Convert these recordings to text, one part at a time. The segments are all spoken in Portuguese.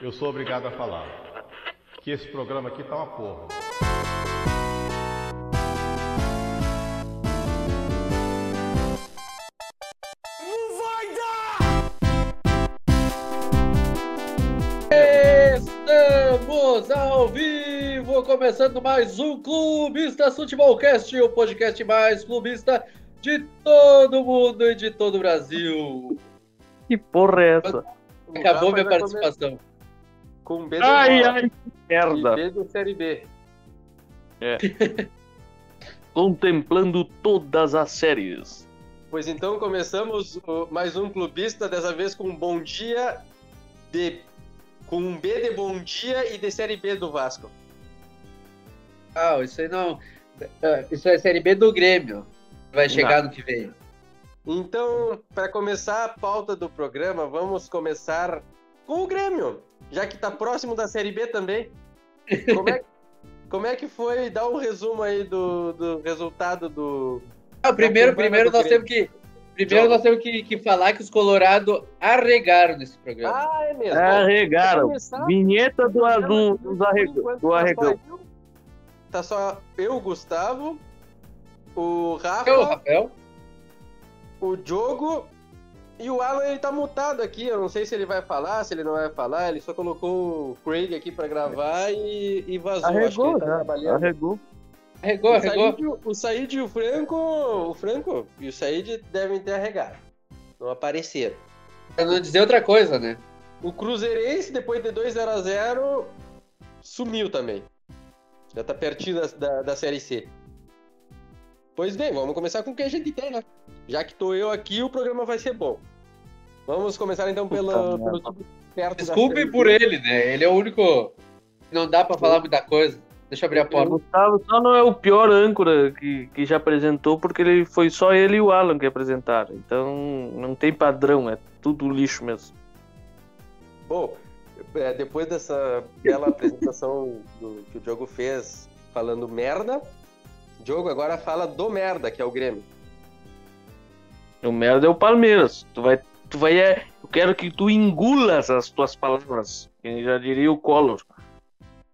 Eu sou obrigado a falar que esse programa aqui tá uma porra. Estamos ao vivo, começando mais um Clubista Futebolcast, o podcast mais clubista de todo mundo e de todo o Brasil. Que porra é essa? Acabou O minha participação. Com B do Ai, ai, merda. e B do Série B. Contemplando todas as séries. Pois então começamos mais um clubista, dessa vez com um bom dia de. Com um B de bom dia e de Série B do Vasco. Ah, isso aí não. Ah, Isso é Série B do Grêmio. Vai chegar no que vem. Então, para começar a pauta do programa, vamos começar com o Grêmio, já que tá próximo da Série B também. Como é, como é que foi? Dá um resumo aí do, do resultado do. Ah, primeiro, primeiro do nós temos que. Primeiro nós temos que, que falar que os Colorado arregaram nesse programa. Ah, é mesmo. Arregaram. Vinheta do, do, do, do tá arregão. só eu- Tá só eu, Gustavo, o Rafa, Eu, Rafael? O Diogo e o Alan ele tá mutado aqui. Eu não sei se ele vai falar, se ele não vai falar. Ele só colocou o Craig aqui pra gravar e, e vazou. Acho que Arregou, ele tá já. trabalhando. Arregou. Arregou, O arregou. Said, o Said e o Franco, o Franco e o Said devem ter arregado. Não apareceram. Pra não dizer outra coisa, né? O Cruzeirense, depois de 2x0, sumiu também. Já tá pertinho da, da, da Série C. Pois bem, vamos começar com o que a gente tem, né? Já que tô eu aqui, o programa vai ser bom. Vamos começar então pela, Puta pelo perto Série por ele, né? Ele é o único. Não dá pra falar muita coisa. Deixa eu abrir a O porta. Gustavo só não é o pior âncora que, que já apresentou, porque ele foi só ele e o Alan que apresentaram. Então não tem padrão, é tudo lixo mesmo. Bom, é, depois dessa bela apresentação do- que o Diogo fez falando merda, Diogo agora fala do merda, que é o Grêmio. O merda é o Palmeiras. Tu vai, tu vai, é, eu quero que tu engulas as tuas palavras. Que já diria o Collor.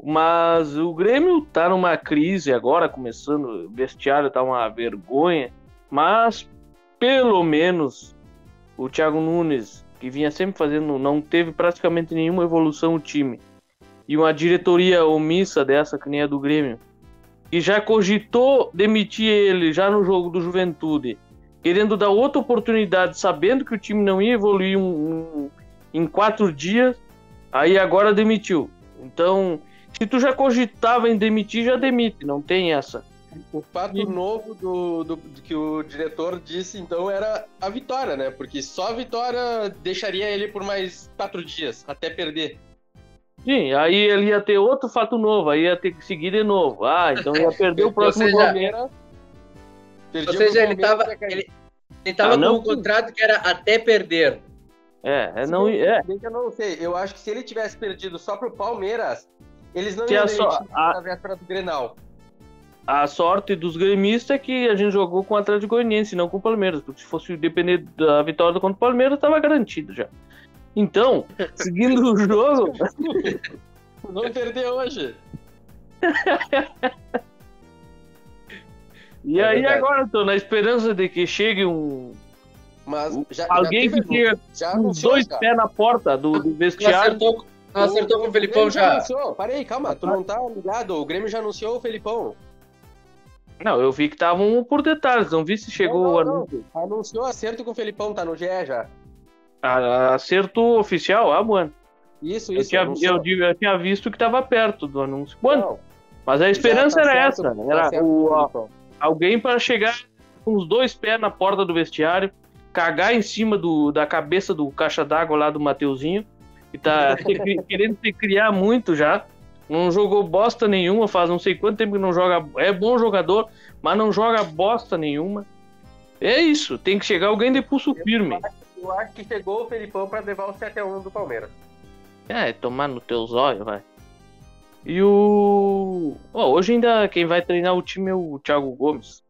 Mas o Grêmio tá numa crise agora, começando. O vestiário tá uma vergonha. Mas pelo menos o Thiago Nunes, que vinha sempre fazendo, não teve praticamente nenhuma evolução no time. E uma diretoria omissa dessa, que nem a do Grêmio, que já cogitou demitir ele já no jogo do Juventude querendo dar outra oportunidade, sabendo que o time não ia evoluir um- um- em quatro dias, aí agora demitiu. Então, se tu já cogitava em demitir, já demite, não tem essa. O fato E- novo do, do- do que o diretor disse, então, era a vitória, né? Porque só a vitória deixaria ele por mais quatro dias, até perder. Sim, aí ele ia ter outro fato novo, aí ia ter que seguir de novo. Ah, então ia perder o próximo seja, jogo. Palmeiras. Perdia Ou seja, ele Palmeiras, tava. ia cair. Ele, ele tava Ah, não? com um contrato que era até perder. É, é não, bem- é. bem que eu não sei. Eu acho que se ele tivesse perdido só pro Palmeiras, eles não iam a só- a- na véspera do Grenal. A sorte dos gremistas é que a gente jogou com o Atlético Goianiense, não com o Palmeiras, porque se fosse depender da vitória contra o Palmeiras, estava garantido já. Então, seguindo o jogo, Vamos perder hoje. E É aí verdade. agora eu tô na esperança de que chegue um Mas já, alguém já que teve- já com anunciou, dois já. pés na porta do, do Não vestiário. acertou, não acertou com o Felipão já. anunciou. Parei, calma, tu não tá ligado. O Grêmio já anunciou o Felipão. Não, eu vi que estavam por detalhes, não vi se chegou Não, o não, anúncio. Anunciou acerto com o Felipão, tá no GE já. A- Acerto oficial, ah, mano. Isso, Eu isso. tinha, anunciou. eu, eu tinha visto que estava perto do anúncio. Mano, Não, mas a já esperança tá era certo, essa. tá Era certo o, alguém para chegar com os dois pés na porta do vestiário, cagar em cima do, da cabeça do caixa d'água lá do Mateuzinho, que tá querendo se criar muito já. Não jogou bosta nenhuma, faz não sei quanto tempo que não joga. É bom jogador, mas não joga bosta nenhuma. É isso, tem que chegar alguém de pulso firme. Eu acho que chegou o Felipão pra levar o 7x1 do Palmeiras. É, tomar no teu zóio, vai. E o. Ó, hoje ainda quem vai treinar o time é o Thiago Gomes.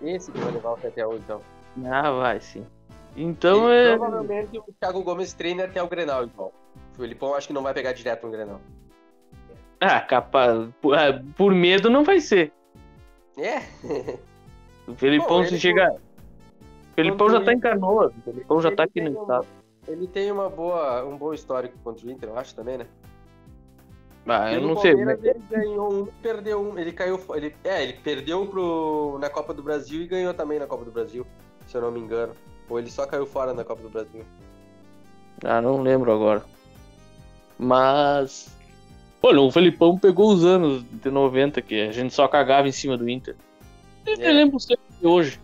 Esse que vai levar o 7x1, então. Ah, vai sim. Então Ele- é. Provavelmente o Thiago Gomes treina até o Grenal, então. O Felipão acho que não vai pegar direto no Grenal. Ah, capaz. Por, ah, por medo não vai ser. É, O Felipão, Bom, se chegar. O Felipão já tá em Canoas. O Felipão já tá aqui no tem um- estado. ele tem uma boa, um bom histórico contra o Inter, eu acho também, né? Ah, eu não sei. Palmeiras, Ele ganhou um, perdeu um, ele caiu, ele, é, ele perdeu pro, na Copa do Brasil e ganhou também na Copa do Brasil, se eu não me engano. Ou ele só caiu fora na Copa do Brasil. Ah, não lembro agora. Mas. Olha, o Felipão pegou os anos de 90 que a gente só cagava em cima do Inter. Eu É. lembro sempre de hoje.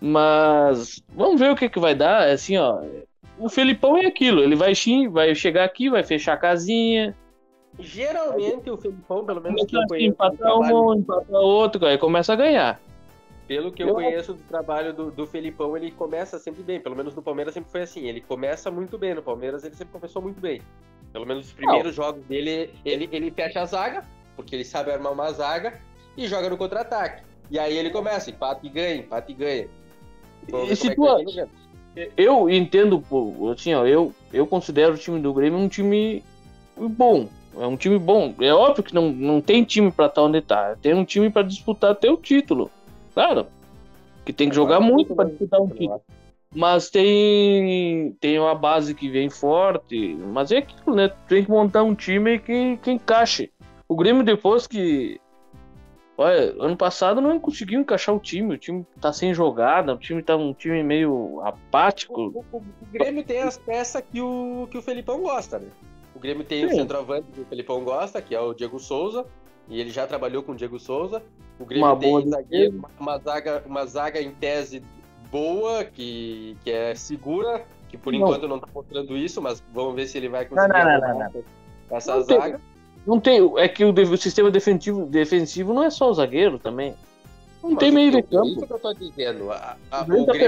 Mas vamos ver o que, que vai dar. É Assim, ó. O Felipão é aquilo, ele vai, vai chegar aqui, vai fechar a casinha, Geralmente o Felipão, pelo menos que eu conheço empatar um, empatar outro, aí começa a ganhar. pelo que eu Eu- conheço do trabalho do, do Felipão, ele começa sempre bem. Pelo menos no Palmeiras sempre foi assim. Ele começa muito bem. No Palmeiras ele sempre começou muito bem. Pelo menos os primeiros jogos dele, ele, ele fecha a zaga, porque ele sabe armar uma zaga, e joga no contra-ataque. E aí ele começa, empata e ganha, empata e ganha. E se como é Eu entendo, assim, ó, eu, eu considero o time do Grêmio um time bom. É um time bom. É óbvio que não, não tem time pra estar onde tá. Tem um time pra disputar até o título. Claro. Que tem que jogar Agora, muito pra né? disputar um título. Mas tem tem uma base que vem forte. Mas é aquilo, né? Tem que montar um time que, que encaixe. O Grêmio, depois que. Olha, ano passado não conseguiu encaixar o time. O time tá sem jogada. O time tá um time meio apático. O, o- o Grêmio tem as peças que o, que o Felipão gosta, né? O Grêmio tem o Sim. centroavante que o Felipão gosta, que é o Diego Souza, e ele já trabalhou com o Diego Souza. O Grêmio Uma tem boa zagueiro, uma, zaga, uma zaga em tese boa, que, que é segura, que por Não. enquanto não tá mostrando isso, mas vamos ver se ele vai Não, conseguir não, não, essa Não tem- zaga. Não tem. É que o, o sistema defensivo, defensivo não é só o zagueiro também. Não Mas tem o meio de campo. Isso que eu tô dizendo. A- a- O o tá tá.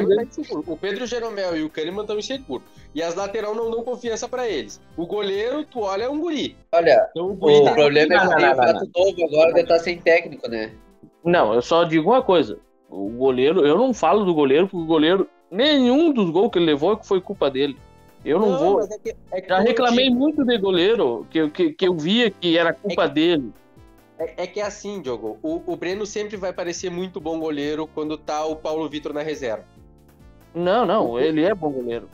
O Pedro Jeromel e o Kahneman estão inseguros. E as lateral não dão confiança pra eles. O goleiro, tu olha, é um guri. Olha, Então, o o guri tem problema é que tem o não, Prato Novo agora de estar sem técnico, né? Não, eu só digo uma coisa. O goleiro, eu não falo do goleiro, porque o goleiro, nenhum dos gols que ele levou foi culpa dele. Eu não, vou. mas é que- é que Já reclamei digo, muito de goleiro, que, eu- que, que eu via que era culpa dele. É, é que é assim, Diogo. O, o Breno sempre vai parecer muito bom goleiro quando tá o Paulo Vitor na reserva. Não, não, ele é bom goleiro.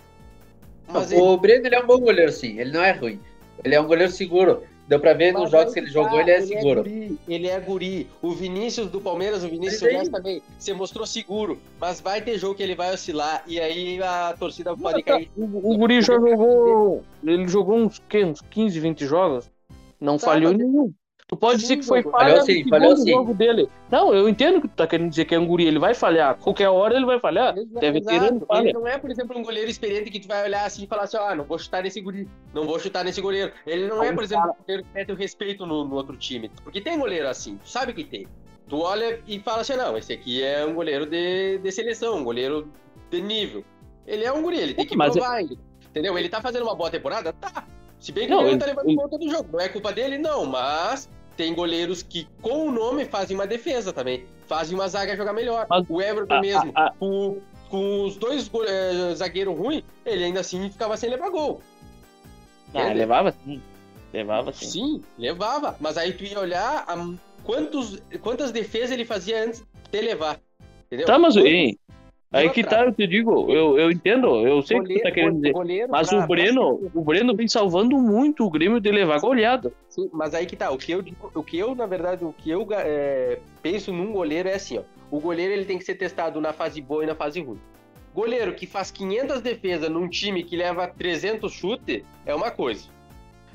Mas ele, o Breno ele é um bom goleiro, sim. Ele não é ruim. Ele é um goleiro seguro. Deu pra ver nos mas jogos aí que ele tá, jogou, ele é seguro. guri, ele é guri. O Vinícius do Palmeiras, o Vinícius também, você mostrou seguro. Mas vai ter jogo que ele vai oscilar e aí a torcida pode cair. O, o Guri já jogou. Ele jogou uns, quê, uns 15, 20 jogos. Não Tá, falhou mas- nenhum. Tu pode Sim, dizer que foi falha Falhou sim, falhou sim. jogo dele. Não, eu entendo que tu tá querendo dizer que é um guri, ele vai falhar. Qualquer hora ele vai falhar. Deve ter Exato. um falha. Ele não é, por exemplo, um goleiro experiente que tu vai olhar assim e falar assim, ah, não vou chutar nesse guri, não vou chutar nesse goleiro. Ele não é, por exemplo, um goleiro que mete o respeito no, no outro time. Porque tem goleiro assim, tu sabe que tem. Tu olha e fala assim, não, esse aqui é um goleiro de, de seleção, um goleiro de nível. Ele é um guri, ele tem que Mas é- provar ainda. Entendeu? Ele tá fazendo uma boa temporada? Tá. Se bem que Não, ele não ele- tá levando ele- conta do jogo. Não é culpa dele, não, mas tem goleiros que, com o nome, fazem uma defesa também. Fazem uma zaga jogar melhor. Mas- o Everton Ah, mesmo, ah, ah. com, com os dois eh, zagueiros ruins, ele ainda assim ficava sem levar gol. Ah, levava sim. Levava sim. Sim, levava. Mas aí tu ia olhar a- quantos, quantas defesas ele fazia antes de levar. Entendeu? Tá, mas hein, aí que tá, eu te digo, eu, eu entendo, eu sei o que tu tá querendo dizer. goleiro Mas pra- o Breno, o Breno vem salvando muito o Grêmio de levar goleada. Sim, mas aí que tá. O que eu, o que eu na verdade, o que eu é, penso num goleiro é assim, ó. O goleiro ele tem que ser testado na fase boa e na fase ruim. Goleiro que faz 500 defesas num time que leva 300 chute é uma coisa.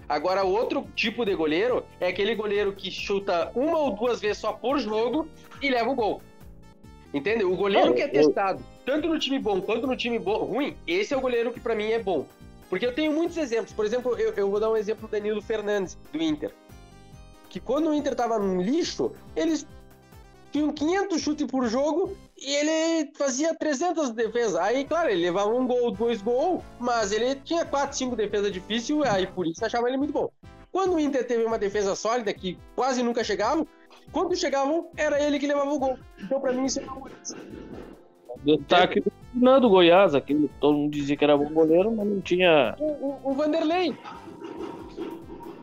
Agora, outro tipo de goleiro é aquele goleiro que chuta uma ou duas vezes só por jogo e leva o gol. Entendeu? O goleiro Não, que é eu- testado tanto no time bom quanto no time bo- ruim, esse é o goleiro que pra mim é bom. Porque eu tenho muitos exemplos. Por exemplo, eu, eu vou dar um exemplo do Danilo Fernandes, do Inter. Que quando o Inter tava num lixo, eles tinham 500 chutes por jogo e ele fazia 300 defesas. Aí, claro, ele levava um gol, dois gols, mas ele tinha 4, 5 defesas difíceis, aí por isso achava ele muito bom. Quando o Inter teve uma defesa sólida, que quase nunca chegavam, quando chegavam, era ele que levava o gol. Então, pra mim, isso é uma Destaque, Não, do Goiás, aquele que todo mundo dizia que era bom goleiro, mas não tinha. O, o, o Vanderlei.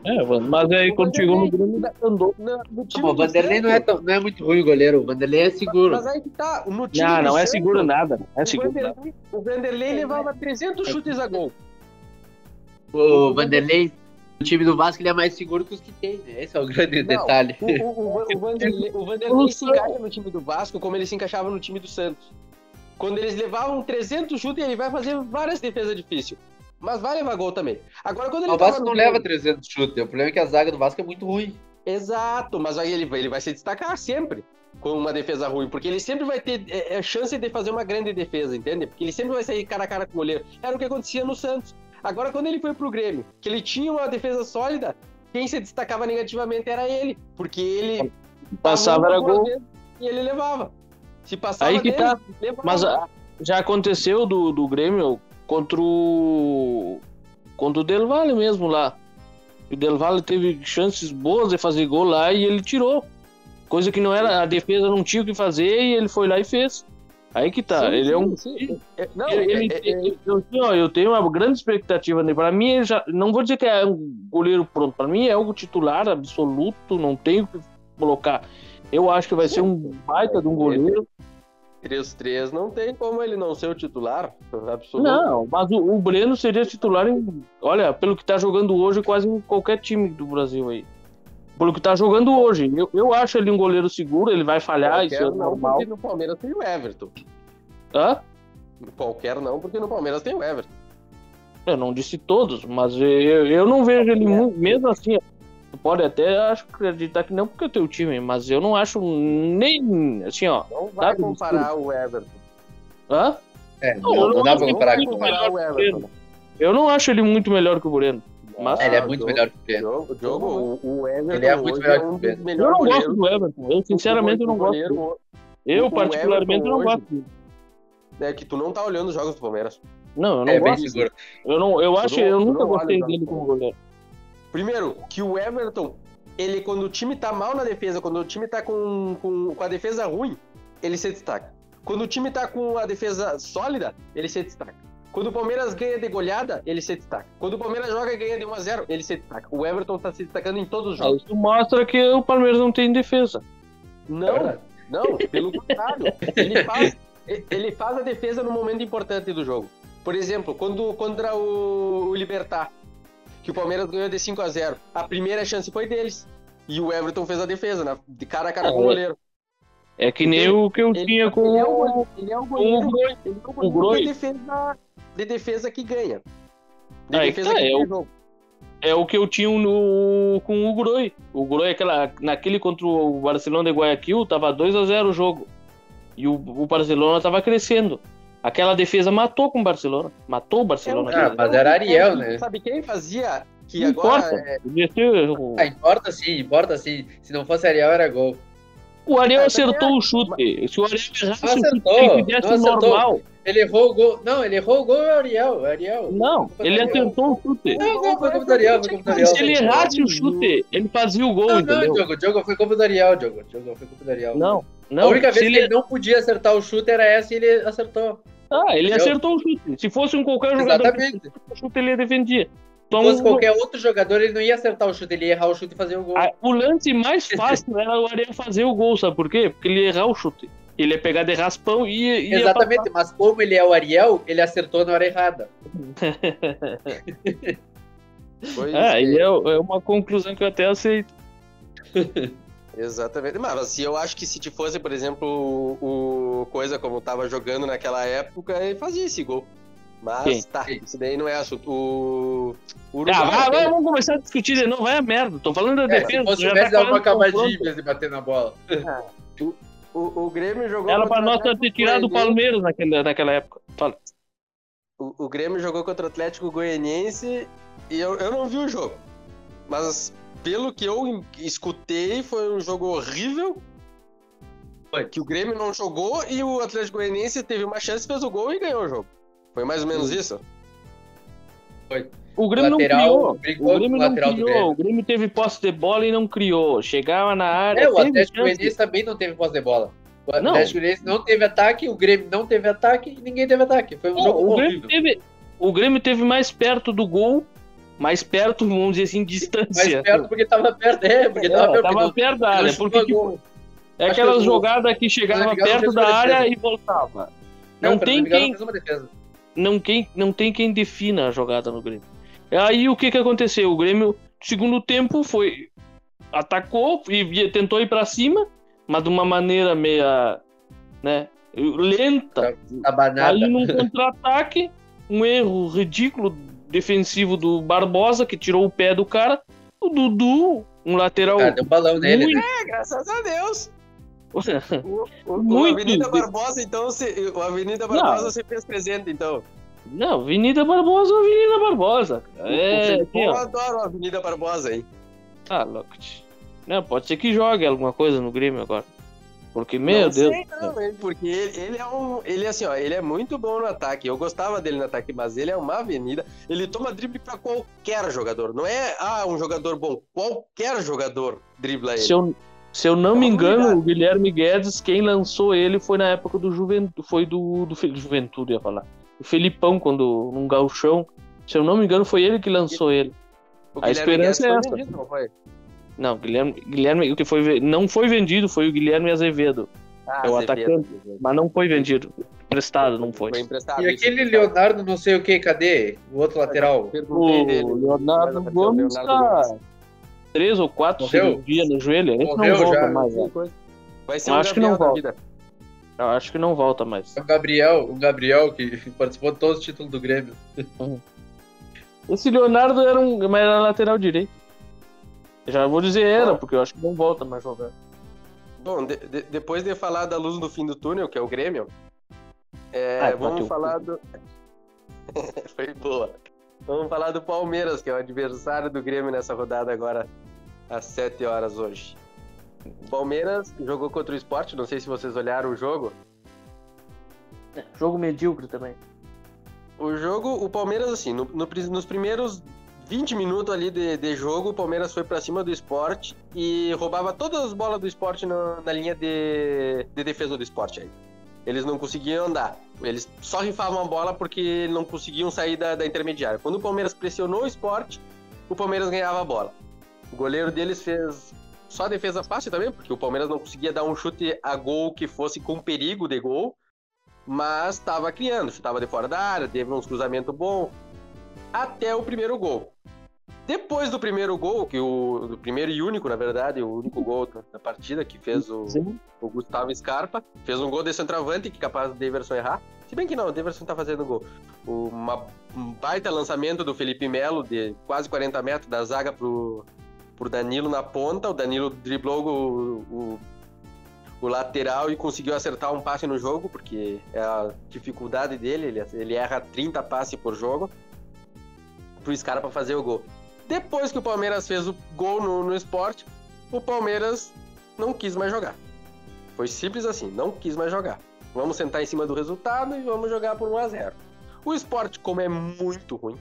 É, mas aí O quando chegou no Grêmio, andou. O Vanderlei não é, tão- não é muito ruim o goleiro. O Vanderlei é seguro. Mas aí que tá. No time Não, não é Santos, seguro nada. É o seguro nada. Vanderlei, o Vanderlei levava 300 chutes a gol. O Vanderlei, o time do Vasco, ele é mais seguro que os que tem, né? Esse é o grande Não, detalhe. O, o, o, o Vanderlei, o Vanderlei se encaixa no time do Vasco como ele se encaixava no time do Santos. Quando eles levavam 300 chutes, ele vai fazer várias defesas difíceis. Mas vai levar gol também. Agora, quando ele O Vasco não leva 300 chutes. O problema é que a zaga do Vasco é muito ruim. Exato, mas aí ele, vai- ele vai se destacar sempre com uma defesa ruim, porque ele sempre vai ter é, é, chance de fazer uma grande defesa, entende? Porque ele sempre vai sair cara a cara com o goleiro. Era o que acontecia no Santos. Agora, quando ele foi pro Grêmio, que ele tinha uma defesa sólida, quem se destacava negativamente era ele, porque ele Passava era gol. E ele levava. Se passava Aí que dele, tá. levava. Mas ah, já aconteceu do, do Grêmio contra o. contra o Del Valle mesmo lá. O Del Valle teve chances boas de fazer gol lá e ele tirou. Coisa que não era. A defesa não tinha o que fazer e ele foi lá e fez. Aí que tá. Sim, ele sim, é um. sim. Não, ele, ele- é- é- é- eu, eu- ó, eu tenho uma grande expectativa nele. Para mim, já, não vou dizer que é um goleiro pronto. Para mim, é algo titular absoluto. Não tenho o que colocar. Eu acho que vai ser um baita de um goleiro. 3-3 não tem como ele não ser o titular absoluto. Não, mas o, o Breno seria titular em. Olha, pelo que tá jogando hoje, quase em qualquer time do Brasil aí. Pelo que tá jogando hoje. Eu, eu acho ele um goleiro seguro, ele vai falhar, isso Qualquer é não, normal. porque no Palmeiras tem o Everton. Hã? Qualquer não, porque no Palmeiras tem o Everton. Eu não disse todos, mas eu, eu não vejo ele muito, mesmo assim. Tu pode até acho, acreditar que não porque é o teu time, mas eu não acho nem assim, ó. Não vai Sabe, comparar o Everton. Hã? É, Não, não, eu não dá pra comparar vai com o comparar. o Everton. Eu não acho ele muito melhor que o Breno. Mas Ele é Ah, muito melhor que o Breno. Diogo, Diogo, o, o Everton Ele é muito melhor é que o Breno. eu não gosto do Everton. Eu sinceramente eu não gosto. Eu particularmente não gosto. dele. É que tu não tá olhando os jogos do Palmeiras. Não, eu não É bem gosto. seguro. Eu não, eu acho, eu nunca gostei dele como goleiro. Primeiro, que o Everton, ele quando o time tá mal na defesa, quando o time tá com, com, com a defesa ruim, ele se destaca. Quando o time tá com a defesa sólida, ele se destaca. Quando o Palmeiras ganha de goleada, ele se destaca. Quando o Palmeiras joga e ganha de 1 a 0 ele se destaca. O Everton tá se destacando em todos os Ah, jogos. Isso mostra que o Palmeiras não tem defesa. É Não, verdade. não, pelo contrário. Ele faz, ele faz a defesa no momento importante do jogo. Por exemplo, quando contra o, o Libertar, que o Palmeiras ganhou de 5 a 0 a primeira chance foi deles. E o Everton fez a defesa, né? de cara a cara Ah, com o é. goleiro. É que nem Ele- o que eu Ele, tinha com ele é o o goleiro, ele é o com o goleiro, Groi. ele é o o goleiro Groi. de, defesa, de defesa que ganha. De Ah, é defesa tá, que é ganha o- jogo. É o que eu tinha no, com o Groi. O Groi, aquela, naquele contra o Barcelona de Guayaquil, tava 2 a 0 o jogo. E o, o Barcelona tava crescendo. Aquela defesa matou com o Barcelona. Matou o Barcelona. Ah, mas era Ariel, né? Sabe quem fazia? Que não agora importa. é- Ah, importa sim, importa sim. Se não fosse Ariel, era gol. O Ariel Ah, acertou o chute. Se o Ariel errasse Não o chute, ele não acertou. normal. Ele errou o gol. Não, ele errou o gol é o Ariel. É Ariel. Não, ele Ariel. acertou o chute. Não, não, foi como do Ariel, foi como do Ariel. Se ele errasse o chute, ele fazia o gol, Não, não, entendeu? Diogo, Diogo foi como do Ariel, Diogo. Diogo foi como do Ariel. Não, a não. única vez se que ele não podia acertar o chute era essa e ele acertou. Ah, ele Entendeu? acertou o chute. Se fosse um qualquer jogador Exatamente. que acertou o chute, ele defendia. Se Então, fosse qualquer outro jogador, ele não ia acertar o chute, ele ia errar o chute e fazer o gol. a- o lance mais fácil era o Ariel fazer o gol, sabe por quê? Porque ele ia errar o chute. Ele ia pegar de raspão e ia, Exatamente, mas como ele é o Ariel, ele acertou na hora errada. Foi Ah, isso e aí. é, é uma conclusão que eu até aceito. Exatamente. Mas se eu acho que se te fosse, por exemplo, o, o coisa como tava jogando naquela época, ele fazia esse gol. Mas Quem? tá, isso daí não é assunto. O, o Ah, vai, vai, Uruguai, vamos começar a discutir de novo. Vai a merda. Tô falando da É, defesa. se fosse já o tá Messi, dava uma falando cavadinha em vez de bater na bola. o, o Grêmio jogou Era pra nós ter tirado o. Palmeiras naquela, naquela época. Fala. O, o Grêmio jogou contra o Atlético Goianiense e eu, eu não vi o jogo. Mas pelo que eu escutei, foi um jogo horrível. Foi. Que o Grêmio não jogou e o Atlético Goianiense teve uma chance, fez o gol e ganhou o jogo. Foi mais ou menos isso? O Grêmio Lateral, não criou. brincou O Grêmio não lateral do criou. Grêmio. O Grêmio teve posse de bola e não criou. Chegava na área. É, o Atlético. Goianiense também não teve posse de bola. O Não. Atlético Goianiense não teve ataque, o Grêmio não teve ataque e ninguém teve ataque. Foi um Não, jogo o, Grêmio horrível. teve, o Grêmio teve mais perto do gol, mais perto, vamos dizer assim, Mais distância. perto porque tava perto, é, porque É, tava perto. tava porque não- perto da área, porque tipo, é Acho que jogadas que chegava perto da área e voltava. Não, Não tem quem, fez uma defesa. Não, quem, não tem quem defina a jogada no Grêmio. Aí o que que aconteceu? O Grêmio, segundo tempo, foi atacou e e tentou ir pra cima, mas de uma maneira meia, né, lenta. Abanada. Aí num contra-ataque, um erro ridículo defensivo do Barbosa que tirou o pé do cara, o Dudu, um lateral Cara, deu um balão nele, muito né? É, graças a Deus. O, o, o Muito Avenida de- Barbosa, então, se, o Avenida Barbosa se fez presente, então. Não, Avenida Barbosa, Avenida Barbosa. O É, Felipão assim, ó. adora o Avenida Barbosa, hein? Ah, louco. Não, pode ser que jogue alguma coisa no Grêmio agora. Porque, meu não Deus. Sei, não, hein? Porque ele, ele é um. Ele é assim, ó, ele é muito bom no ataque. Eu gostava dele no ataque, mas ele é uma avenida. Ele toma drible pra qualquer jogador. Não é ah, um jogador bom. Qualquer jogador dribla ele. Se eu, se eu não me Vamos engano, o Guilherme Guedes, quem lançou ele foi na época do Juventude. Foi do, do Fe- Juventude, ia falar. O Felipão, quando num galchão. Se eu não me engano, foi ele que lançou ele. O a esperança é foi essa. vendido, não foi? Não, Guilherme, Guilherme o que foi não foi vendido foi o Guilherme Azevedo, Ah, é o Azevedo. atacante, mas não foi vendido, emprestado, não foi. Foi emprestado. E aquele. Leonardo, não sei o que, cadê? O outro lateral. O. Leonardo Gomes Leonardo tá Gomes. Três ou quatro cirurgias no joelho, esse Morreu não volta já. mais. né? Vai ser Eu um acho que não volta. vida. Eu acho que não volta mais. O Gabriel, o Gabriel que participou de todos os títulos do Grêmio. Esse Leonardo era um, mas era lateral direito. Já vou dizer era, porque eu acho que não volta mais jogar. Bom, de- de- depois de falar da luz no fim do túnel, que é o Grêmio, é, Ai, vamos bateu. falar do. Foi boa. Vamos falar do Palmeiras, que é o adversário do Grêmio nessa rodada agora, às 7 horas hoje. O Palmeiras jogou contra o Sport, não sei se vocês olharam o jogo. Jogo medíocre também. O jogo, o Palmeiras, assim, no- no nos primeiros 20 minutos ali de, de jogo, o Palmeiras foi pra cima do esporte e roubava todas as bolas do esporte na, na linha de, de defesa do esporte aí. Eles não conseguiam andar. Eles só rifavam a bola porque não conseguiam sair da, da intermediária. Quando o Palmeiras pressionou o esporte, o Palmeiras ganhava a bola. O goleiro deles fez só defesa fácil também, porque o Palmeiras não conseguia dar um chute a gol que fosse com perigo de gol mas estava criando, chutava de fora da área, teve uns cruzamentos bons, até o primeiro gol. Depois do primeiro gol, que o do primeiro e único, na verdade, o único gol da- da partida que fez o, o Gustavo Scarpa, fez um gol de centroavante que é capaz de Everson errar. Se bem que não, o Everson tá fazendo gol. Uma, um baita lançamento do Felipe Melo de quase 40 metros da zaga pro, pro Danilo na ponta. O Danilo driblou o, o o lateral e conseguiu acertar um passe no jogo, porque é a dificuldade dele, ele, ele erra 30 passes por jogo, pro Scarpa fazer o gol. Depois que o Palmeiras fez o gol no, no esporte, o Palmeiras não quis mais jogar. Foi simples assim, não quis mais jogar. Vamos sentar em cima do resultado e vamos jogar por 1 a 0 O esporte, como é muito ruim.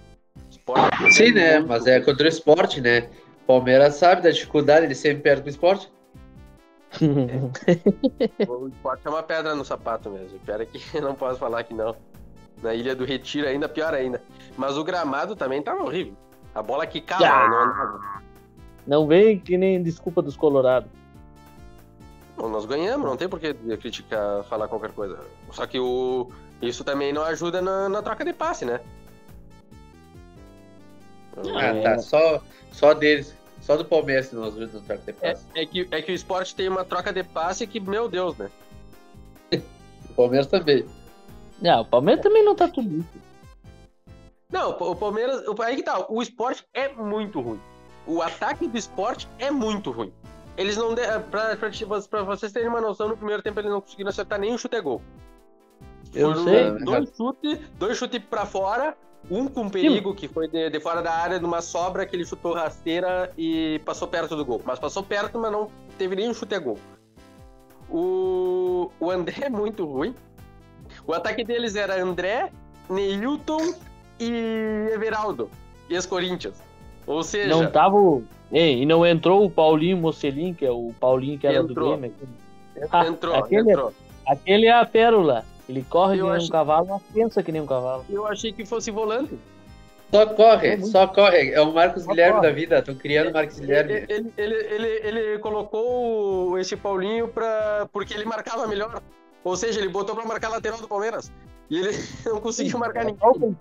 como Sim, né? muito Mas é contra o esporte, né? Palmeiras sabe da dificuldade, ele sempre perde pro esporte. O esporte é uma pedra no sapato mesmo. Pior é que eu não posso falar que não. Na Ilha do Retiro ainda, pior ainda. Mas o gramado também tava horrível. A bola quicava, Ah! não andava. Não vem que nem desculpa dos Colorados. Bom, nós ganhamos, não tem por que criticar, falar qualquer coisa. Só que o... isso também não ajuda na, na troca de passe, né? Ah, É. tá. Só, só deles. Só do Palmeiras que nós vimos no troca de É, passe. é que, é que o esporte tem uma troca de passe que, meu Deus, né? O Palmeiras também. Não, o Palmeiras também não tá tudo isso. Não, o Palmeiras. Aí que tá, o esporte é muito ruim. O ataque do esporte é muito ruim. Eles não. De... Pra, pra, pra vocês terem uma noção, no primeiro tempo eles não conseguiram acertar nenhum chute a gol. Eu Foram sei. Dois chutes, dois chutes pra fora, um com perigo, que foi de, de fora da área, numa sobra que ele chutou rasteira e passou perto do gol. Mas passou perto, mas não teve nenhum chute a gol. O, o André é muito ruim. O ataque deles era André, Neilton e Everaldo, ex-Corinthians. Ou seja, Não tava. o- Ei, e não entrou o Paulinho Mocelin, que é o Paulinho que era Entrou. do Grêmio. Ah, entrou, aquele- entrou. Aquele é a pérola. Ele corre Eu que nem acho- um cavalo, mas pensa que nem um cavalo. Eu achei que fosse volante. Só corre, só corre. É o Marcos Só Guilherme corre. da vida. Estão criando o Marcos Guilherme. Ele, ele, ele, ele, ele colocou esse Paulinho pra, porque ele marcava melhor. Ou seja, ele botou pra marcar a lateral do Palmeiras. E ele não conseguiu marcar ninguém.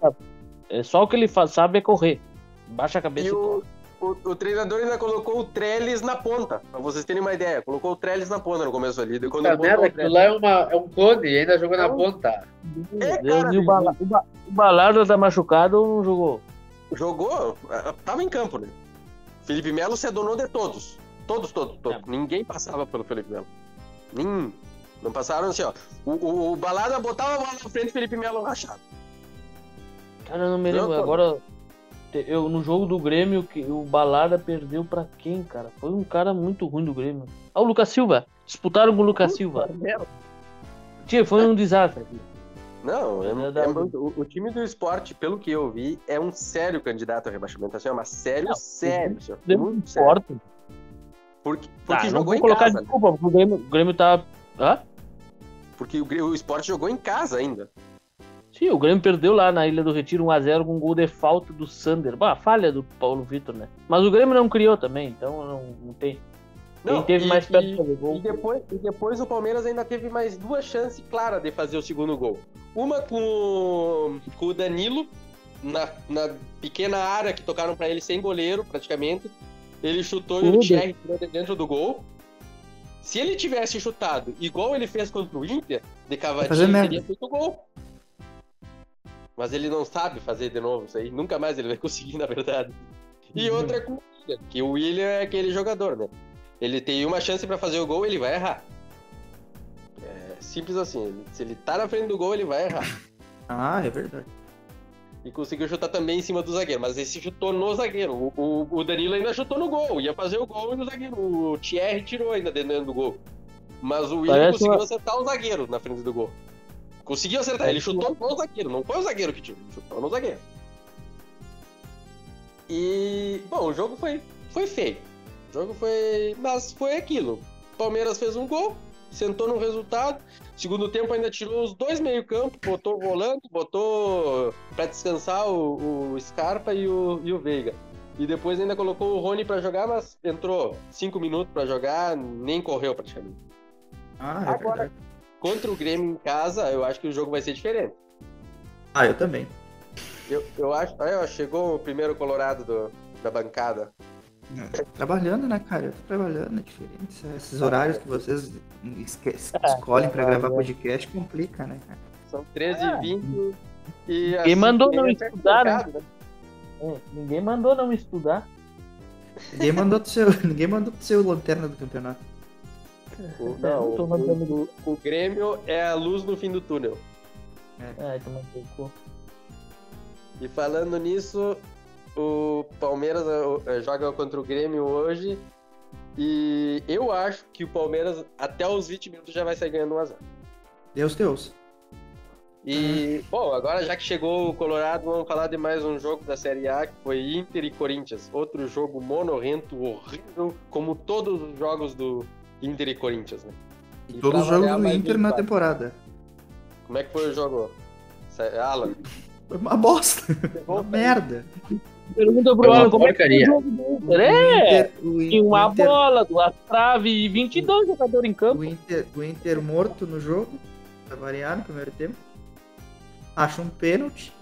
Só o que ele sabe. É só o que ele faz, sabe é correr. Baixa a cabeça E e, o, corre. o, o treinador ainda colocou o Trellis na ponta, pra vocês terem uma ideia. Colocou o Trellis na ponta no começo ali. Quando ele botou merda, o aquilo lá é, uma, é um clone e ainda jogou na Não. ponta. É, cara, e o, bala, o, ba, o Balardo tá machucado ou não jogou? Jogou, eh, tava em campo, né? Felipe Melo se adonou de todos. Todos, todos, todos. É. Ninguém passava pelo Felipe Melo. Nem. Não passaram assim, ó. O, o, o Balada botava a bola na frente, Felipe Melo rachava. Cara, eu não me Não, lembro. Agora, eu, no jogo do Grêmio, que o Balada perdeu pra quem, cara? Foi um cara muito ruim do Grêmio. Ah, o Lucas Silva. Disputaram com o Lucas Silva. Tia, foi um desastre. Não, é, É o, o time do esporte, pelo que eu vi, é um sério candidato ao rebaixamento. Assim, é uma sério, Não, sério. assim, ó, Grêmio muito sério. forte. Porque, Tá, porque não jogou em colocar casa. desculpa, porque o Grêmio, o Grêmio tá. Hã? Porque o, o esporte jogou em casa ainda. Sim, o Grêmio perdeu lá na Ilha do Retiro 1x0 com um gol de falta do Sander. Bah, falha do Paulo Vitor, né? Mas o Grêmio não criou também, então não, não tem. Quem Não, teve e- mais perto e- de fazer gol. E depois, e depois o Palmeiras ainda teve mais duas chances claras de fazer o segundo gol. Uma com, o- com o Danilo, na, na pequena área que tocaram pra ele sem goleiro, praticamente. Ele chutou e o Tudo. Thierry dentro do gol. Se ele tivesse chutado igual ele fez contra o Inter, de fazer cavadinha, teria feito gol. Mas ele não sabe fazer de novo isso aí. Nunca mais ele vai conseguir, na verdade. E Uhum. outra com o William, que o William é aquele jogador, né? Ele tem uma chance pra fazer o gol, ele vai errar. É simples assim. Se ele tá na frente do gol, ele vai errar. Ah, é verdade. E conseguiu chutar também em cima do zagueiro, mas esse chutou no zagueiro. O, o- o Danilo ainda chutou no gol, ia fazer o gol e o zagueiro. O Thierry tirou ainda dentro do gol. Mas o William Parece conseguiu uma- acertar o zagueiro na frente do gol. Conseguiu acertar, ele chutou no zagueiro, não foi o zagueiro que tirou, ele chutou no zagueiro. E, bom, o jogo foi, foi feio. O jogo foi. Mas foi aquilo. Palmeiras fez um gol, sentou no resultado. Segundo tempo ainda tirou os dois meio-campo, botou o volante, botou pra descansar o, o Scarpa e o, e o Veiga. E depois ainda colocou o Rony pra jogar, mas entrou cinco minutos pra jogar, nem correu praticamente. Ah, é Agora- verdade. Contra o Grêmio em casa, eu acho que o jogo vai ser diferente. Ah, eu também. Eu, eu acho. Aí, ó, chegou o primeiro Colorado do- da bancada. Trabalhando, né, cara? Eu tô trabalhando, é diferente. Esses horários que vocês esque- escolhem pra gravar podcast complica, né, cara? São 13 Ah. e 20 e Quem mandou não é estudar, né? complicado, É, ninguém mandou não estudar. Ninguém mandou do seu, ninguém mandou do seu lanterna do campeonato. O, É, não, não o- o, o Grêmio é a luz no fim do túnel. Ai, toma no cu. E falando nisso, o Palmeiras eh, joga contra o Grêmio hoje. E eu acho que o Palmeiras, até os 20 minutos, já vai sair ganhando 1x0. Deus, Deus. E, bom, agora já que chegou o Colorado, vamos falar de mais um jogo da Série A, que foi Inter e Corinthians. Outro jogo monorrento, horrível, como todos os jogos do Inter e Corinthians, né? E Todos os jogos do Inter um na temporada. Como é que foi o jogo? Alan? Foi uma bosta. Uma merda. Pergunta pro uma Alan como é que foi porcaria. o jogo do Inter. O É, tinha uma Inter- bola, duas traves e 22 jogadores em campo. O Inter, o Inter morto no jogo, pra variar no primeiro tempo. Acha um pênalti.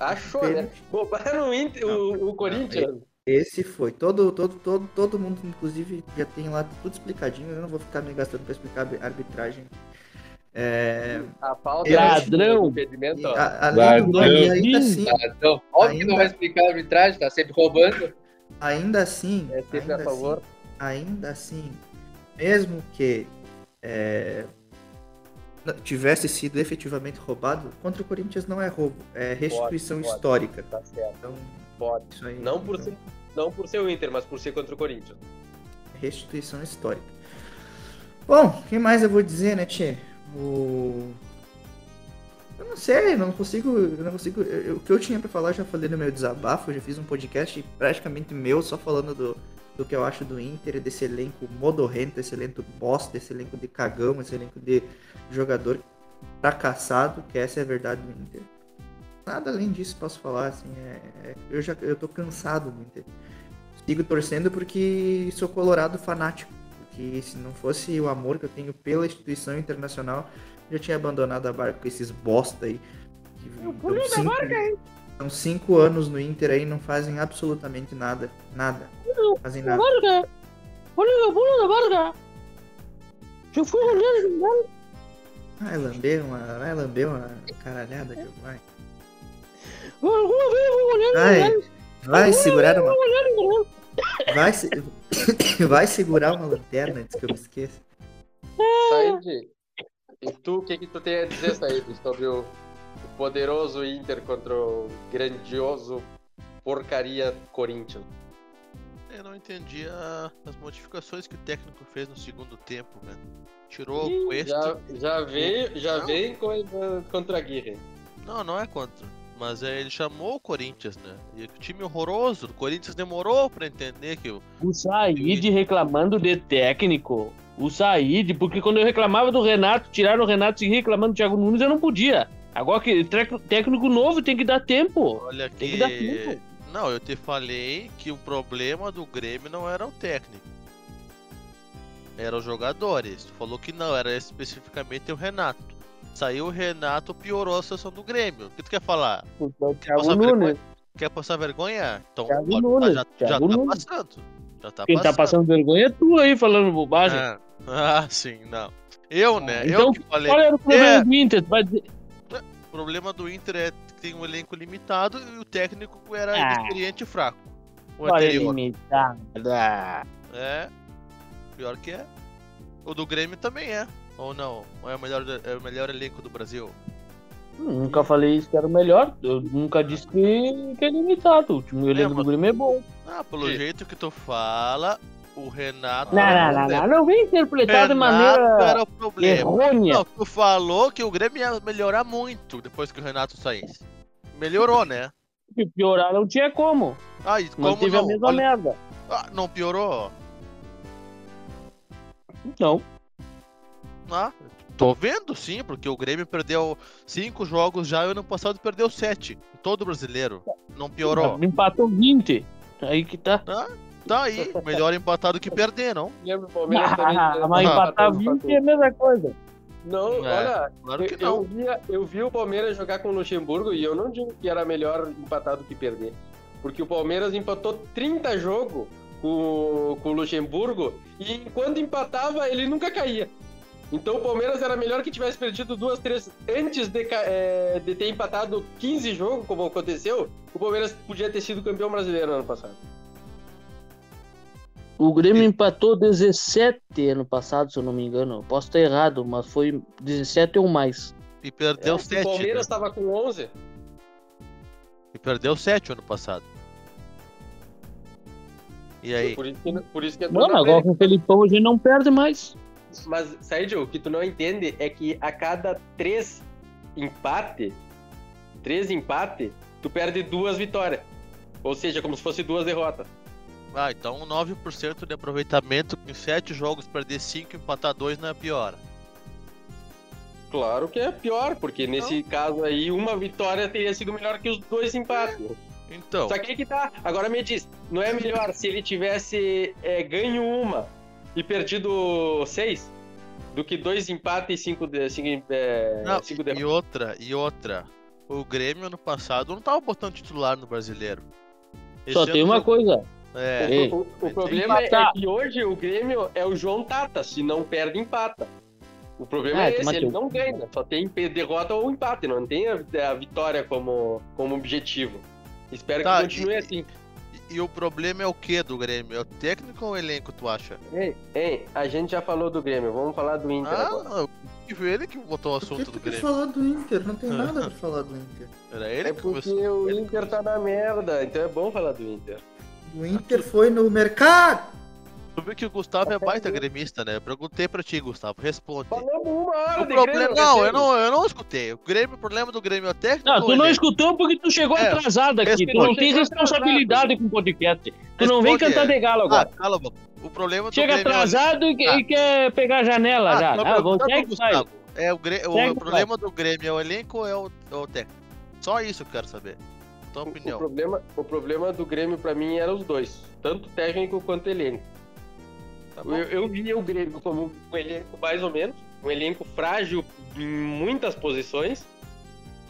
Achou, né? Pênalti. Roubaram o, Inter, o, o Corinthians. Esse foi. Todo, todo, todo, todo mundo, inclusive, já tem lá tudo explicadinho. Eu não vou ficar me gastando pra explicar a arbitragem. É, A falta Ladrão. do impedimento, ó. a- além do nome, ainda assim, então, óbvio que Ainda- não vai explicar a arbitragem, tá sempre roubando. ainda assim, É sempre ainda a favor. assim, ainda assim, mesmo que é, tivesse sido efetivamente roubado, contra o Corinthians não é roubo, é restituição pode. histórica. Tá certo. Então, Pode. isso aí. Não por, então, ser, não por ser o Inter, mas por ser contra o Corinthians. Restituição histórica. Bom, o que mais eu vou dizer, né, Tchê? O... Eu não sei, não consigo. Eu não consigo. eu- eu- o que eu tinha pra falar, eu já falei no meu desabafo, eu já fiz um podcast praticamente meu, só falando do, do que eu acho do Inter, desse elenco modorrento, esse elenco bosta, esse elenco de cagão, esse elenco de jogador fracassado, que essa é a verdade do Inter. Nada além disso posso falar, assim, é, é- eu já eu tô cansado do Inter. Sigo torcendo porque sou colorado fanático, porque se não fosse o amor que eu tenho pela instituição internacional, eu já tinha abandonado a barca com esses bosta aí. Que estão cinco, estão cinco anos no Inter aí e não fazem absolutamente nada. Nada. Não fazem nada. Varga! Olha a bola da Varga! Já fui olhando, Vai lamber uma, vai lamber uma caralhada de vai. Vai, vai segurar uma, vai, se- vai segurar uma lanterna antes que eu me esqueça. Said, e tu, o que, que tu tem a dizer, Said, sobre o, o poderoso Inter contra o grandioso porcaria Corinthians? Eu não entendi a- as modificações que o técnico fez no segundo tempo, velho. Tirou Ih, o Cuesta. Já, já vem, já Não. vem coisa contra a Guerra. Não, não é contra. Mas é, ele chamou o Corinthians, né? E o time horroroso. O Corinthians demorou pra entender que o. O Said reclamando de técnico. O Said, porque quando eu reclamava do Renato, tiraram o Renato e reclamando do Thiago Nunes, eu não podia. Agora que técnico novo tem que dar tempo. Olha Tem que. que dar tempo. Não, eu te falei que o problema do Grêmio não era o técnico. Era os jogadores. Tu falou que não, era especificamente o Renato. Saiu o Renato, piorou a situação do Grêmio. O que tu quer falar? O Quer Thiago passar Nunes. vergonha? Quer passar vergonha? Então Thiago pode- Nunes, já, já tá Nunes. passando. Já tá Quem tá passando. passando vergonha é tu aí falando bobagem. Ah, ah, sim, não. Eu, né? Então, eu que falei. Qual era o problema É. do Inter? Tu vai dizer, O problema do Inter é que tem um elenco limitado e o técnico era Ah. inexperiente e fraco. O anterior. limitada. É. Pior que é. O do Grêmio também é. Ou não? Ou é o melhor, é o melhor elenco do Brasil? Nunca falei isso que era o melhor. Eu nunca disse que, que é limitado. O time o elenco mas- do Grêmio é bom. Ah, pelo Sim. jeito que tu fala, o Renato. Não, não, não, não. Não vem interpretar de maneira era o problema. errônea. Não, tu falou que o Grêmio ia melhorar muito depois que o Renato saísse. Melhorou, né? Se piorar, não tinha como. Ah, e como Manteve não? a mesma Olha- merda. Ah, não piorou? Não. Ah, tô vendo sim, porque o Grêmio perdeu cinco jogos já e ano passado perdeu sete. Todo brasileiro. Não piorou. Empatou 20. Aí que tá. Tá aí, melhor empatado que perder, não? Lembra o Palmeiras também? Ah, mas Ah, empatar empatou. 20 é a mesma coisa. Não, É, olha, Claro que eu, eu, não. via, eu vi o Palmeiras jogar com o Luxemburgo e eu não digo que era melhor empatar do que perder. Porque o Palmeiras empatou 30 jogos com, com o Luxemburgo e quando empatava ele nunca caía. Então o Palmeiras era melhor que tivesse perdido duas, três antes de, é, de ter empatado 15 jogos, como aconteceu. O Palmeiras podia ter sido campeão brasileiro no ano passado. O Grêmio empatou 17 ano passado, se eu não me engano. Eu Posso estar errado, mas foi 17 ou mais. E perdeu É, o sete. Palmeiras né? estava com 11. E perdeu sete ano passado. E aí? Por isso que, por isso que é Mano, agora com o Felipão a gente não perde mais. Mas, Said, o que tu não entende é que a cada três empate, três empate, tu perde duas vitórias. Ou seja, como se fosse duas derrotas. Ah, então 9% de aproveitamento em sete jogos, perder cinco e empatar dois não é pior. Claro que é pior, porque nesse caso aí, uma vitória teria sido melhor que os dois empates. Então, Só que aí que tá. Agora me diz, não é melhor se ele tivesse é, ganho uma e perdido seis? Do que dois empates e cinco, de, cinco, é, não, cinco e derrotas? outra, e outra. O Grêmio ano passado não tava botando titular no brasileiro. Só Esse tem ano uma coisa. É, O, o- o tem problema é, empatar. que hoje o Grêmio é o João Tata, se não perde, empata. O problema Ah, é esse, toma ele não ganha, só tem derrota ou empate, não tem a, a vitória como, como objetivo. Espero Tá, que continue e- assim. E, o problema é o que do Grêmio? É o técnico ou o elenco, tu acha? Ei, ei, a gente já falou do Grêmio, vamos falar do Inter agora. Ah, foi ele que botou o Por que assunto tu do quer Grêmio. falar do Inter? Não tem nada pra falar do Inter. Era ele É que porque começou. o Inter tá na merda, então é bom falar do Inter. O Inter foi no mercado! Tu viu que o Gustavo é baita gremista, né? Eu perguntei pra ti, Gustavo. Responde. Falamos uma hora O de problema. Grêmio, Não, eu não, eu não escutei. O, Grêmio, o problema do Grêmio é o técnico. Não, tu não ele? escutou porque tu chegou É, atrasado aqui. Tu responde. não tem responsabilidade com o podcast. Tu não vem Responde, cantar é. de galo Ah, agora. cala a boca. O problema do Chega Grêmio é o- atrasado e, que- Ah. e quer pegar a janela já. Ah, pra segue, vai. Gustavo. É, o, Grê- o Segue, problema do Grêmio é o elenco ou é o, é o técnico? Só isso que eu quero saber. Tua O opinião. problema, o problema do Grêmio pra mim era os dois, tanto técnico quanto elenco. Tá Eu, eu via o Grêmio como um elenco mais ou menos, um elenco frágil em muitas posições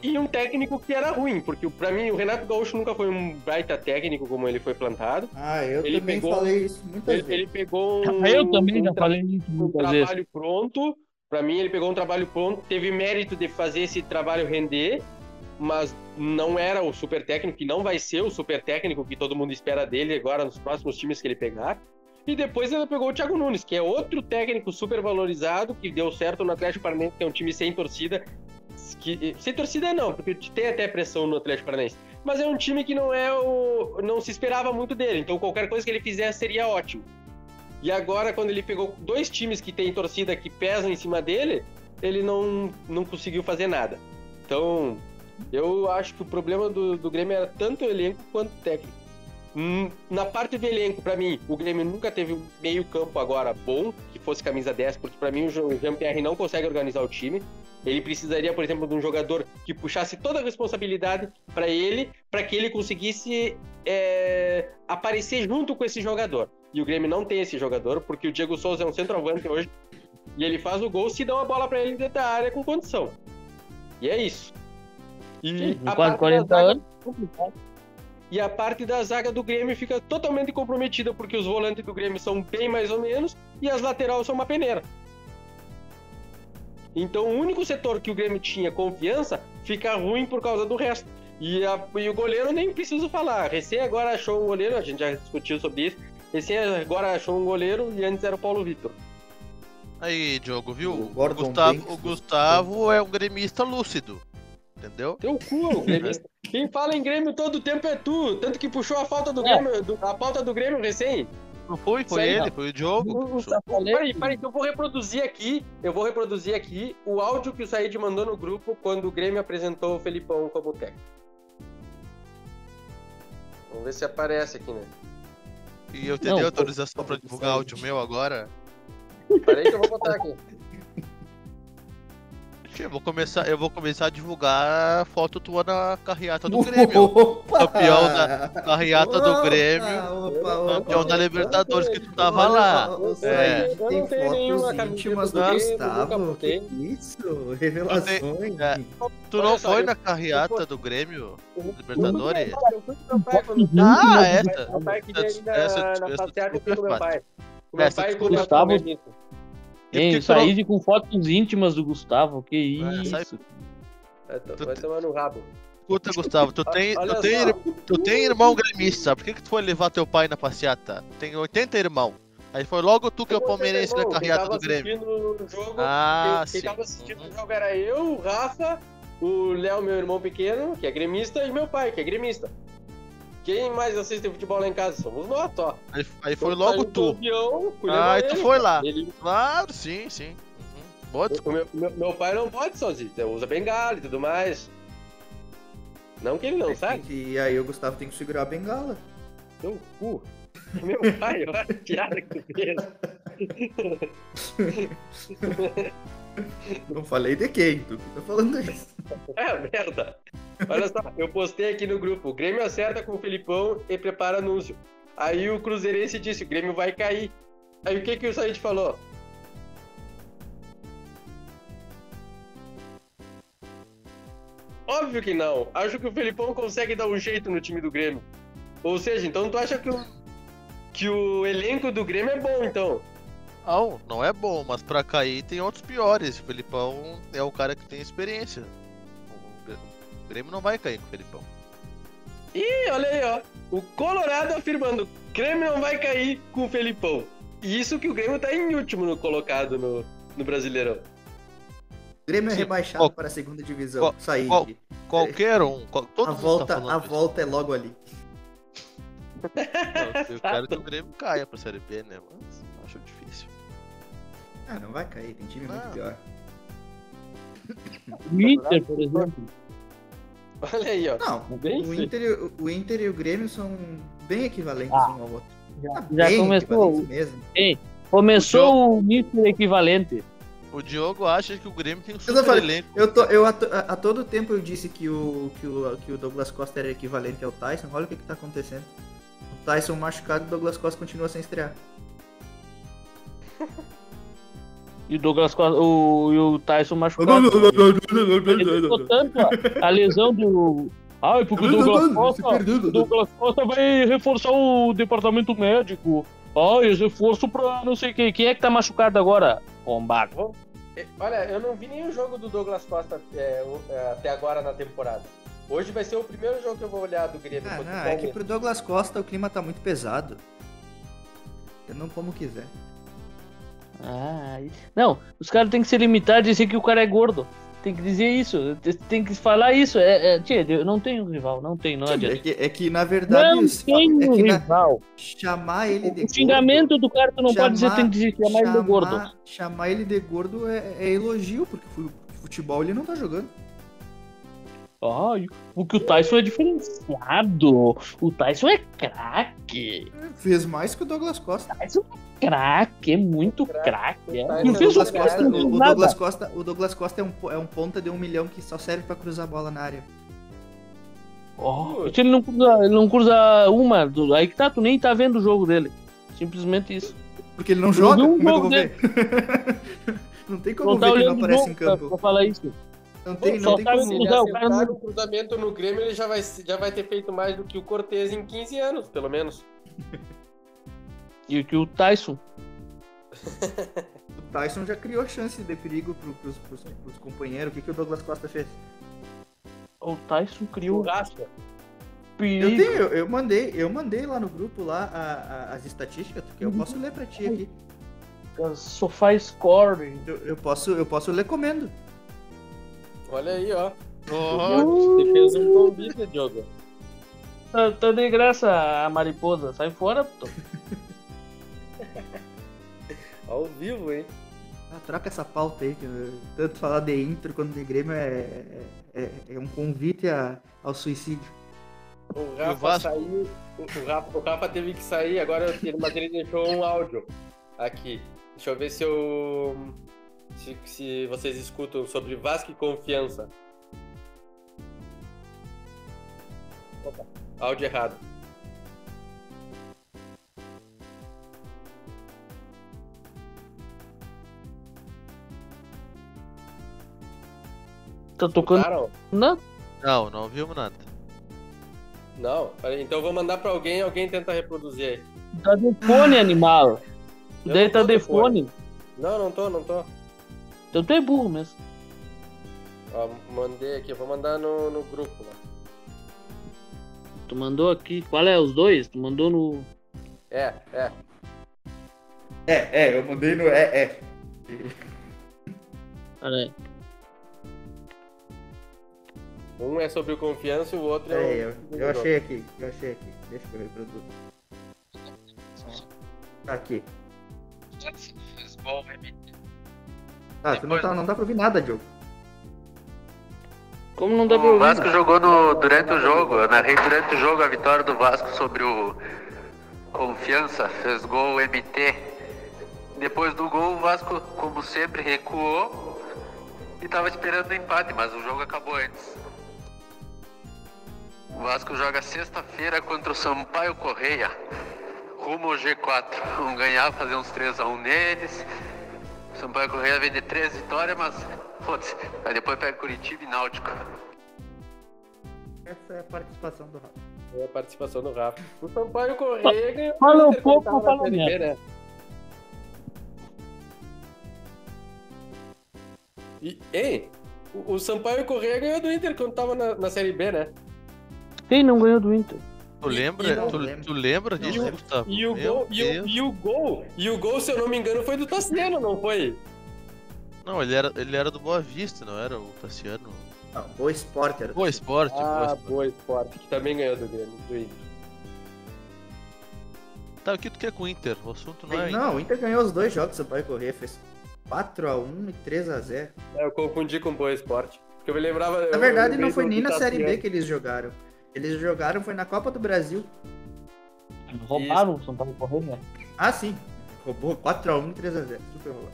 e um técnico que era ruim, porque pra mim o Renato Gaúcho nunca foi um baita técnico como ele foi plantado. Ah, eu Ele também pegou- falei isso muitas Ele, vezes. ele pegou um, Eu também um já falei isso um muitas vezes. trabalho pronto. Pra mim, ele pegou um trabalho pronto, teve mérito de fazer esse trabalho render, mas não era o super técnico, e não vai ser o super técnico que todo mundo espera dele agora nos próximos times que ele pegar. E depois ele pegou o Thiago Nunes, que é outro técnico super valorizado, que deu certo no Atlético Paranaense, que é um time sem torcida. Que, sem torcida não, porque tem até pressão no Atlético Paranaense. Mas é um time que não é o. não se esperava muito dele. Então qualquer coisa que ele fizesse seria ótimo. E agora, quando ele pegou dois times que tem torcida que pesam em cima dele, ele não, não conseguiu fazer nada. Então, eu acho que o problema do, do Grêmio era tanto o elenco quanto o técnico. Hum, Na parte do elenco, pra mim, o Grêmio nunca teve um meio-campo agora bom, que fosse camisa 10, porque pra mim o Jean- o Jean-Pierre não consegue organizar o time. Ele precisaria, por exemplo, de um jogador que puxasse toda a responsabilidade pra ele, pra que ele conseguisse é, aparecer junto com esse jogador. E o Grêmio não tem esse jogador, porque o Diego Souza é um centroavante hoje, e ele faz o gol se dá uma bola pra ele dentro da área com condição. E é isso. E a quase parte da 40 zaga- anos. E a parte da zaga do Grêmio fica totalmente comprometida porque os volantes do Grêmio são bem mais ou menos e as laterais são uma peneira. Então o único setor que o Grêmio tinha confiança fica ruim por causa do resto. E, a- e o goleiro nem preciso falar. Recém agora achou um goleiro, a gente já discutiu sobre isso. Recém agora achou um goleiro e antes era o Paulo Vitor. Aí, Diogo, viu? O Gustavo, Banks. o Gustavo é um gremista lúcido. Entendeu? Teu cu, gremista. Quem fala em Grêmio todo tempo é tu. Tanto que puxou a falta do É. Grêmio, do- a pauta do Grêmio recém. Não foi? Foi aí, ele, não. foi o Diogo. Falei. Peraí, peraí, eu vou reproduzir aqui. Eu vou reproduzir aqui o áudio que o Said mandou no grupo quando o Grêmio apresentou o Felipão como técnico. Vamos ver se aparece aqui, né? E eu te Não, dei pô, autorização pra divulgar áudio meu agora. Peraí que eu vou botar aqui. Eu vou começar, eu vou começar a divulgar foto tua na carreata do Grêmio. Opa! Campeão da carreata do Grêmio. Opa, opa, Campeão da opa. Libertadores que tu tava lá. É. Eu tem não tenho nenhuma íntimas do Gustavo. Que isso? Revelações. É. Tu não foi na carreata do Grêmio? Libertadores? Eu fui com meu pai quando Ah, essa. Meu pai ir na, com é meu pai. O meu Essa pai. E Hein, que que tu com fotos íntimas do Gustavo. Que É, sai- isso. Vai to- Vai tomar no rabo. Escuta, Gustavo, tu tem, tu, tem, só. tu tem irmão gremista, por que, que tu foi levar teu pai na passeata? Tem 80 irmãos. Aí foi logo tu que é o Eu vou ter palmeirense na carreata quem tava do Grêmio. assistindo o jogo, Ah, quem, quem sim. tava assistindo Uhum. o jogo era eu, o Rafa, o Léo, meu irmão pequeno, que é gremista, e meu pai, que é gremista. Quem mais assiste futebol lá em casa? Somos nós, ó. Aí, aí foi Eu logo tu. fui Ah, e tu foi lá. Ele, Claro, sim, sim. Uhum. Boa meu, meu, meu pai não pode sozinho, ele usa bengala e tudo mais. Não que ele não sabe, E aí o Gustavo tem que segurar a bengala. teu cu. Meu pai, olha a piada que tu fez. Não falei de quem, tu que tá falando isso. É, merda. Olha só, eu postei aqui no grupo. O Grêmio acerta com o Felipão e prepara anúncio. Aí o Cruzeirense disse, o Grêmio vai cair. Aí o que que o Said falou? Óbvio que não. Acho que o Felipão consegue dar um jeito no time do Grêmio. Ou seja, então tu acha que o, que o elenco do Grêmio é bom, então? Não, não é bom, mas pra cair tem outros piores. O Felipão é o cara que tem experiência. O Grêmio não vai cair com o Felipão. Ih, olha aí, ó. O Colorado afirmando, Grêmio não vai cair com o Felipão. E isso que o Grêmio tá em último no colocado no, no Brasileirão. O Grêmio é rebaixado Qual- para a segunda divisão. qual- qual- Qualquer um, qual- todo a mundo volta, tá a volta é logo ali. Não, eu quero que o Grêmio caia pra Série B, né? Mas. Ah, não vai cair, tem time muito Não. pior. O Inter, por exemplo. Olha aí, ó. Não, o Inter, e o- o Inter e o Grêmio são bem equivalentes Ah, um ao outro. já, Ah, já bem começou. mesmo. Começou o Mister equivalente. O Diogo acha que o Grêmio tem um Eu super falei- elenco. Eu, tô, eu a- a todo tempo eu disse que o, que, o, que o Douglas Costa era equivalente ao Tyson. Olha o que, que tá acontecendo. O Tyson machucado, o Douglas Costa continua sem estrear. E o Douglas Costa, o, e o Tyson machucado. Ele tanto a, a lesão do. Ai, porque o Douglas Costa. O Douglas Costa vai reforçar o departamento médico. Ai, esse reforço pra não sei quem. Quem é que tá machucado agora? Bombado. É, Olha, eu não vi nenhum jogo do Douglas Costa é, é, até agora na temporada. Hoje vai ser o primeiro jogo que eu vou olhar do Grêmio. Ah, não, é que pro Douglas Costa o clima tá muito pesado. Eu não como quiser. Ai. Não, os caras têm que se limitar a dizer que o cara é gordo. Tem que dizer isso. Tem que falar isso. É, é, tia, eu não tenho rival, não tem, não É adianta. que, é que na verdade Não isso- tem é que na- rival. chamar ele de O xingamento do cara tu não pode dizer, chamar- tem que dizer chamar ele de gordo. chamar- Chamar ele de gordo é, é elogio, porque fu- futebol ele não tá jogando. Ai, porque o Tyson é diferenciado. O Tyson é craque. Fez mais que o Douglas Costa. Tyson é craque, é muito craque. É. Tyson Não O Douglas, o Costa, o, o. Douglas Costa, o Douglas Costa é um, é um ponta de um milhão que só serve pra cruzar a bola na área. Oh, se ele não cruza, ele não cruza uma, aí que tá, tu nem tá vendo o jogo dele. Simplesmente isso. Porque ele não joga, um como é ver? não tem como Não tá ver que ele não o aparece em pra, campo. pra falar isso. Não tem, só não tem sabe como. Se ele cruzar, o cara acertar não- no cruzamento no Grêmio, ele já vai, já vai ter feito mais do que o Cortez em 15 anos, pelo menos. E o que o Tyson. O Tyson já criou chance de perigo pro, pros, pros, pros companheiros. O que, que o Douglas Costa fez? O Tyson criou Churrasco. Eu perigo. tenho, eu, eu mandei, eu mandei lá no grupo lá a- a- as estatísticas, que eu posso ler pra ti aqui. Sofá score. Eu, eu posso, eu posso ler comendo. Olha aí, ó. Oh, Você fez um convite, Diogo. Tá, tá de graça a mariposa. Sai fora, pô. Ao vivo, hein? Ah, troca essa pauta aí, que tanto falar de Inter quanto de Grêmio é, é, é um convite a- ao suicídio. O Rafa saiu. O o Rafa, o Rafa teve que sair, agora ele- mas ele deixou um áudio aqui. Deixa eu ver se eu. Se, se vocês escutam sobre Vasco e confiança. Opa, áudio errado. Tá tocando. Escutaram? Não, não, não ouvimos nada. Não? Peraí, Então eu vou mandar pra alguém alguém tenta reproduzir aí. tá de fone, animal. Eu Daí não tá de de fone. fone. Não, não tô, não tô. Então tu é burro mesmo. Ó, mandei aqui, eu vou mandar no, no grupo lá. Tu mandou aqui. Qual é? Os dois? Tu mandou no. É, é. É, é, eu mandei no. É, é. Aí. Um é sobre o confiança e o outro é, É, eu, eu achei aqui, eu achei aqui. Deixa eu reproduzir. Tá aqui. Ah, não, tá, não dá pra ouvir nada, Diogo. Como não dá pra O ouvir? Vasco jogou no- durante o jogo, eu narrei durante o jogo a vitória do Vasco sobre o Confiança, fez gol MT. Depois do gol, o Vasco, como sempre, recuou e estava esperando o empate, mas o jogo acabou antes. O Vasco joga sexta-feira contra o Sampaio Correia, rumo ao G4. Vamos ganhar, fazer uns 3x1 neles. Sampaio Correia vem de 3 vitórias, mas foda-se. Aí depois pega Curitiba e Náutico. Essa é a participação do Rafa. É a participação do Rafa. O Sampaio Correia ganhou. Fala um pouco, na fala Série B, merda. né? E, ei, o, o Sampaio Correia ganhou do Inter quando tava na, na Série B, né? Quem não ganhou do Inter? Tu lembra, e não tu, tu lembra disso. Gustavo? E o, gol, e, o, e o gol, e o gol, se eu não me engano, foi do Tassiano, não foi? Não, ele era, ele era do Boa Vista, não era o Tassiano? Não, boa esporte era. Boa Esporte, Ah, boa esporte, que também ganhou do Grêmio, do Inter. Tá, o que tu quer com o Inter? O assunto não é. Não, o Inter ganhou os dois jogos, você pode correr, fez 4x1 e 3x0. É, Eu confundi com Boa Esporte. Porque eu me lembrava. Na verdade, não foi nem na Série B que eles jogaram. Eles jogaram, foi na Copa do Brasil. Roubaram o São Paulo correndo, né? Ah, sim. Roubou 4x1 e 3x0. Super roubado.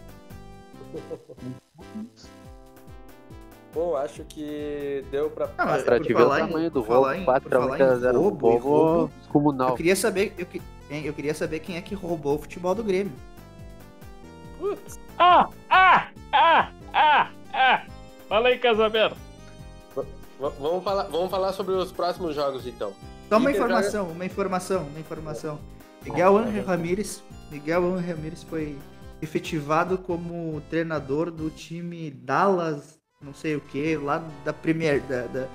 Bom, acho que deu pra. Ah, mas Pra te ver o falar em- tamanho do roubo, em- 4 por a falar 1 a em 0 roubo roubo roubo, Eu descomunal. queria saber, eu, eu queria saber quem é que roubou o futebol do Grêmio. Putz, Ah! Ah! Ah! Ah! Ah! Fala aí, Casamento. Vamos, falar, vamos falar sobre os próximos jogos então. Só uma Inter informação, uma informação, uma informação. Miguel Ángel Ramírez, Miguel Ángel Ramírez foi efetivado como treinador do time Dallas, não sei o que, lá da Premier, da, da-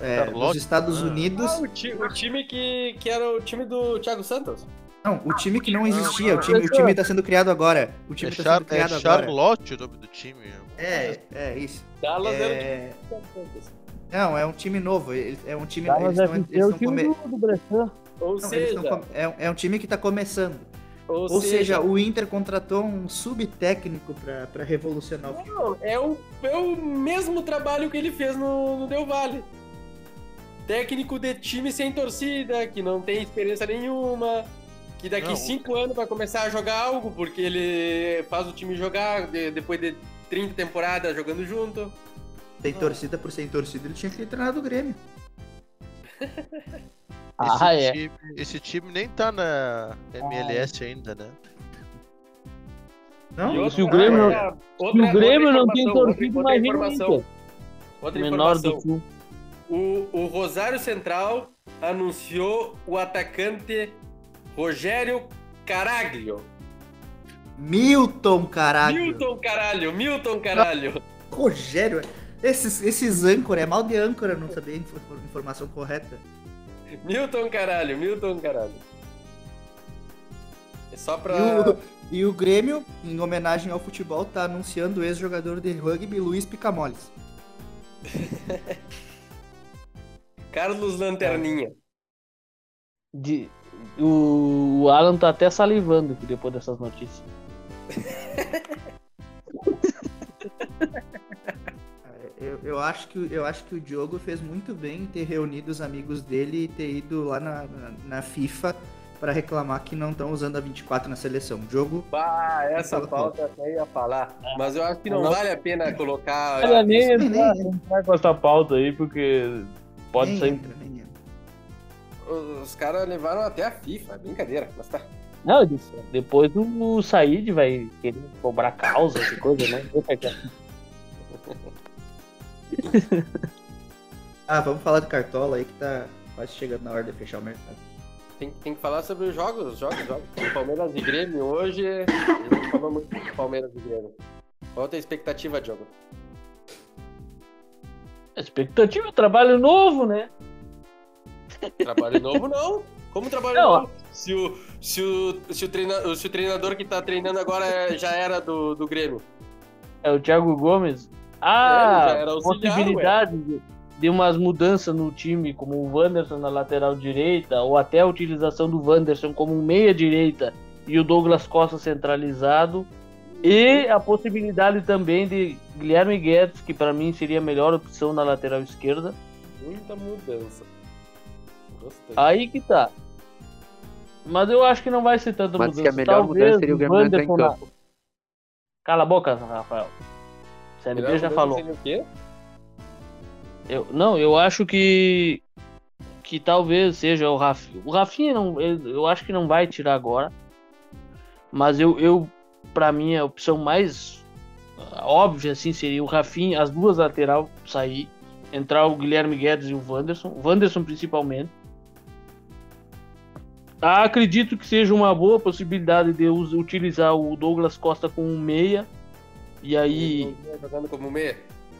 é, dos Charlotte, Estados ah. Unidos. Ah, o, ti- o time que, que era o time do Thiago Santos. Não, o time que não existia, o time, o time tá sendo criado agora. O É, time tá Char sendo é criado agora. Charlotte o nome do time. É, é isso. Dallas era o time É, do Thiago Santos. Não, é um time novo. É um time. Eles tão, FC eles é o tão time come- do, do Bressan. Ou não, eles seja, tão com- é, é um time que tá começando. ou, Ou seja, o Inter contratou um subtécnico pra, pra revolucionar o futebol. Não, é o, é o mesmo trabalho que ele fez no, no Del Valle. Técnico de time sem torcida, que não tem experiência nenhuma, que daqui Não. cinco anos vai começar a jogar algo, porque ele faz o time jogar de- depois de 30 temporadas jogando junto. Sem torcida por sem torcida, ele tinha que ter treinado o Grêmio. Ah, esse, é. time, esse time nem tá na MLS ainda, né? Não? Outra- se o Grêmio- outra- Se o Grêmio não tem informação, outra- torcida, outra imagina o informação. Inter. Outra Menor informação. do Sul. O, o Rosário Central anunciou o atacante Rogério Caraglio. Milton, caralho. Milton Caralho, Milton Caralho. Rogério. Esses, esses âncora, é mal de âncora não saber a infor- informação correta. Milton Caralho, Milton Caralho. É só pra. E o, e o Grêmio, em homenagem ao futebol, tá anunciando o ex-jogador de rugby Luiz Picamoles. Carlos Lanterninha. De- o, o Alan tá até salivando depois dessas notícias. Eu, eu, acho que, eu acho que o Diogo fez muito bem em ter reunido os amigos dele e ter ido lá na, na, na FIFA para reclamar que não estão usando a 24 na seleção. Diogo, Bah, essa pauta até ia falar. Mas eu acho que não Não. vale a pena colocar. Olha, nem nem- nem- entrar com essa pauta aí, porque pode nem sair. entra, nem entra. Os caras levaram até a FIFA, brincadeira. Mas tá. Não, disse, depois o, o Said vai querer cobrar causa, essa coisa, né? Eu Ah, vamos falar do Cartola aí que tá quase chegando na hora de fechar o mercado. Tem, tem que falar sobre os jogos, jogos, jogos. Palmeiras e Grêmio hoje. A gente falou muito do Palmeiras e Grêmio. Qual a tua expectativa, Diogo? Expectativa, trabalho novo, né? Trabalho novo não. Como trabalho Não, novo? Se o, se, o, se, o treina, se o treinador que tá treinando agora é- já era do, do Grêmio. É o Thiago Gomes. É, Ah, auxiliar, possibilidade de, de umas mudanças no time, como o Wanderson na lateral direita, ou até a utilização do Wanderson como um meia-direita e o Douglas Costa centralizado. E a possibilidade também de Guilherme Guedes, que para mim seria a melhor opção na lateral esquerda. Muita mudança. Gostei. Aí que tá. Mas eu acho que não vai ser tanta Mas mudança. que a melhor Talvez mudança seria o Grêmio entrar em Wanderson na- campo. Cala a boca, Rafael. CNB já falou. seria o quê? Eu, não, eu acho que que talvez seja o Rafinha. O Rafinha não, eu, acho que não vai tirar agora. Mas eu, eu para mim a opção mais ah, óbvia assim seria o Rafinha, as duas lateral sair, entrar o Guilherme Guedes e o Wanderson, o Wanderson principalmente. Acredito que seja uma boa possibilidade de utilizar o Douglas Costa com um meia. E aí jogando como meia.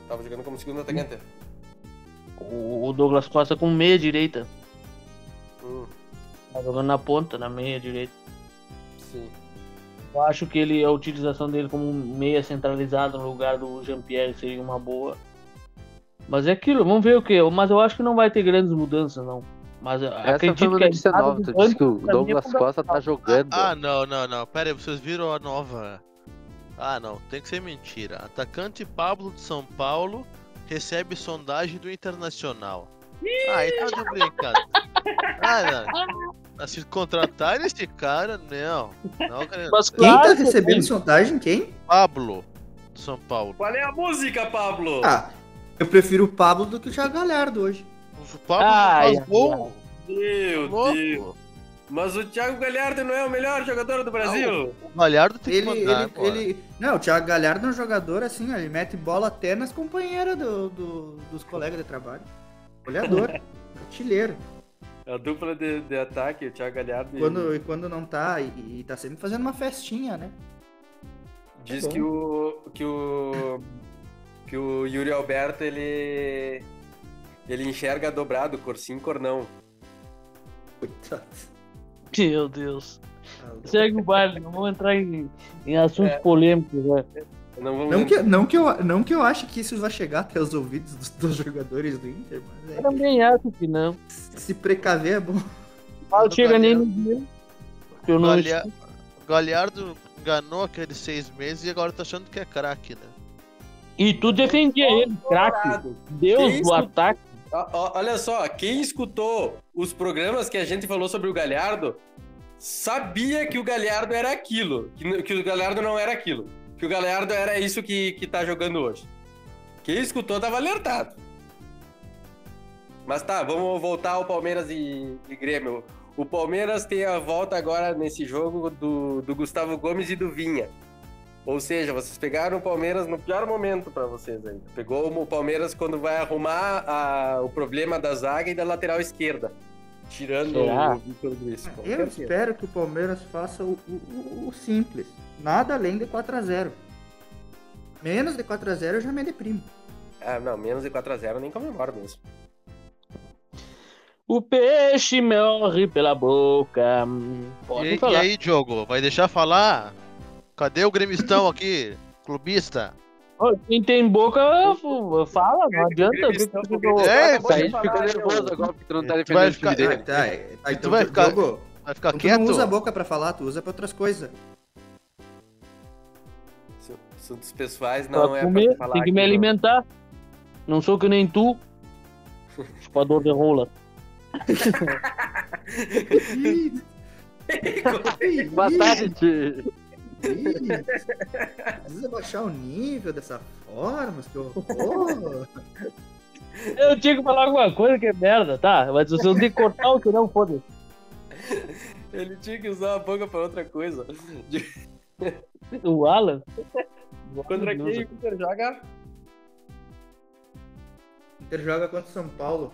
Tava jogando como segundo atacante. o o Douglas Costa com meia direita. Hum, Tá jogando na ponta, na meia direita. sim. Eu acho que ele, a utilização dele como meia centralizado no lugar do Jean-Pierre seria uma boa. Mas é aquilo, vamos ver o que. Mas eu acho que não vai ter grandes mudanças, não. Mas eu Essa foi acredito que notícia entrada nova. do Tu disse que o é Douglas. Costa tá jogando. Ah, não, não, não. Pera aí, vocês viram a nova. Ah, não, tem que ser mentira. Atacante Pablo de São Paulo recebe sondagem do Internacional. Ah, aí tá de brincadeira. Ah, não. Ah, Se contratar esse cara, não. Não, cara. Mas Quem tá recebendo sondagem? Quem? Pablo de São Paulo. Qual é a música, Pablo? Ah, eu prefiro o Pablo do que o Thiago Galhardo hoje. O Pablo Ai, faz ai, gol. Meu. Deus. Mas o Thiago Galhardo não é o melhor jogador do Brasil? O Galhardo tem Ele, que mandar ele, ele. Não, o Thiago Galhardo é um jogador assim, ele mete bola até nas companheiras do, do- dos colegas de trabalho. Olhador, artilheiro. A dupla de, de ataque, o Thiago Galhardo. e- Quando, e quando não tá, e, e tá sempre fazendo uma festinha, né? Diz É que o. que o. que o Yuri Alberto ele. ele enxerga dobrado, cor sim, cor não. Coitado. Meu Deus. Segue o baile, não vamos entrar em, em assuntos É. polêmicos, né? Não vamos Não que, não, que eu, não que eu ache que isso vai chegar até os ouvidos dos, dos jogadores do Inter, mas Eu é, também acho que não. se precaver é bom. Não chega nem no dia. Eu não Galha- Galhardo enganou aqueles seis meses e agora tá achando que é craque, né? E tu defendia ele, craque. Deus do ataque. Olha só, quem escutou os programas que a gente falou sobre o Galhardo sabia que o Galhardo era aquilo, que, que o Galhardo não era aquilo, que o Galhardo era isso que, que tá jogando hoje. Quem escutou tava alertado. Mas tá, vamos voltar ao Palmeiras e, e Grêmio. O Palmeiras tem a volta agora nesse jogo do, do Gustavo Gomes e do Vinha. Ou seja, vocês pegaram o Palmeiras no pior momento pra vocês aí. Pegou o Palmeiras quando vai arrumar a- o problema da zaga e da lateral esquerda. Tirando Será? o Vitor Luiz. Eu certeza. espero que o Palmeiras faça o, o- o simples. Nada além de 4x0. Menos de 4x0 eu já me deprimo. Ah, não, menos de 4x0 nem comemoro mesmo. O peixe morre pela boca. Pode E, e falar. aí, Diogo, vai deixar falar? Cadê o gremistão aqui? Clubista? Quem tem boca, fala, não adianta. Gremistão, É, Acabou A gente falar, nervoso agora porque tu não tá Tu defendendo vai o time ficar- dele. tá, é, tá, então, tu vai ficar- Diogo, Vai ficar tu quieto? não usa a boca pra falar, tu usa pra outras coisas. Assuntos pessoais Pra não é comer, pra falar tem que aqui, me não. alimentar. Não sou que nem tu, chupador de rola. Ih, ih, Bastante. Precisa baixar o nível dessa forma, que horror. Eu tinha que falar alguma coisa que é merda, tá? Mas se eu tenho que cortar o que não, foda Ele tinha que usar a boca pra outra coisa. O Alan. Contra quem o Inter joga? Inter joga contra o São Paulo.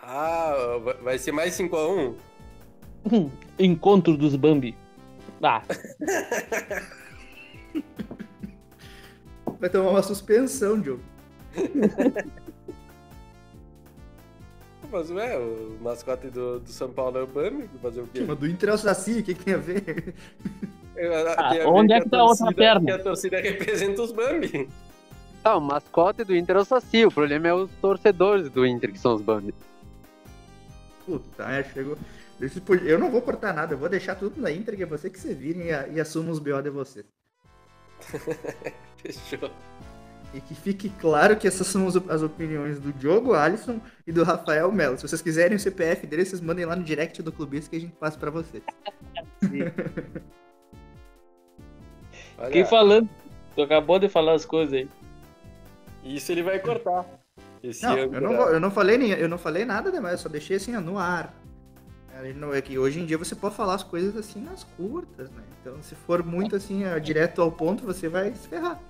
Ah, vai- vai ser mais 5x1? Encontro dos Bambi. Ah, Vai tomar uma suspensão, Diogo. Mas ué, o mascote do, do São Paulo é o Bambi, fazer o quê? Mas do Inter é o Saci, o que, que tem a ver? Ah, Tem a ver onde é a que tá a outra perna? Que a torcida representa os Bambi. Ah, o mascote do Inter é o Saci. O problema é os torcedores do Inter, que são os Bambi. Puta, é, chegou. Eu não vou cortar nada, eu vou deixar tudo na que é você que se virem e, e assuma os BO de vocês. Fechou. E que fique claro que essas são as op- as opiniões do Diogo Alisson e do Rafael Melo. Se vocês quiserem o CPF dele, vocês mandem lá no direct do Clubista que a gente passa pra vocês. Fiquei falando. Tu acabou de falar as coisas aí. isso ele vai cortar. Esse Não, eu não, vou- eu não falei nem, eu não falei nada demais, eu só deixei assim ó, no ar. Não- É que hoje em dia você pode falar as coisas assim nas curtas, né? Então se for muito assim, direto ao ponto, você vai se ferrar.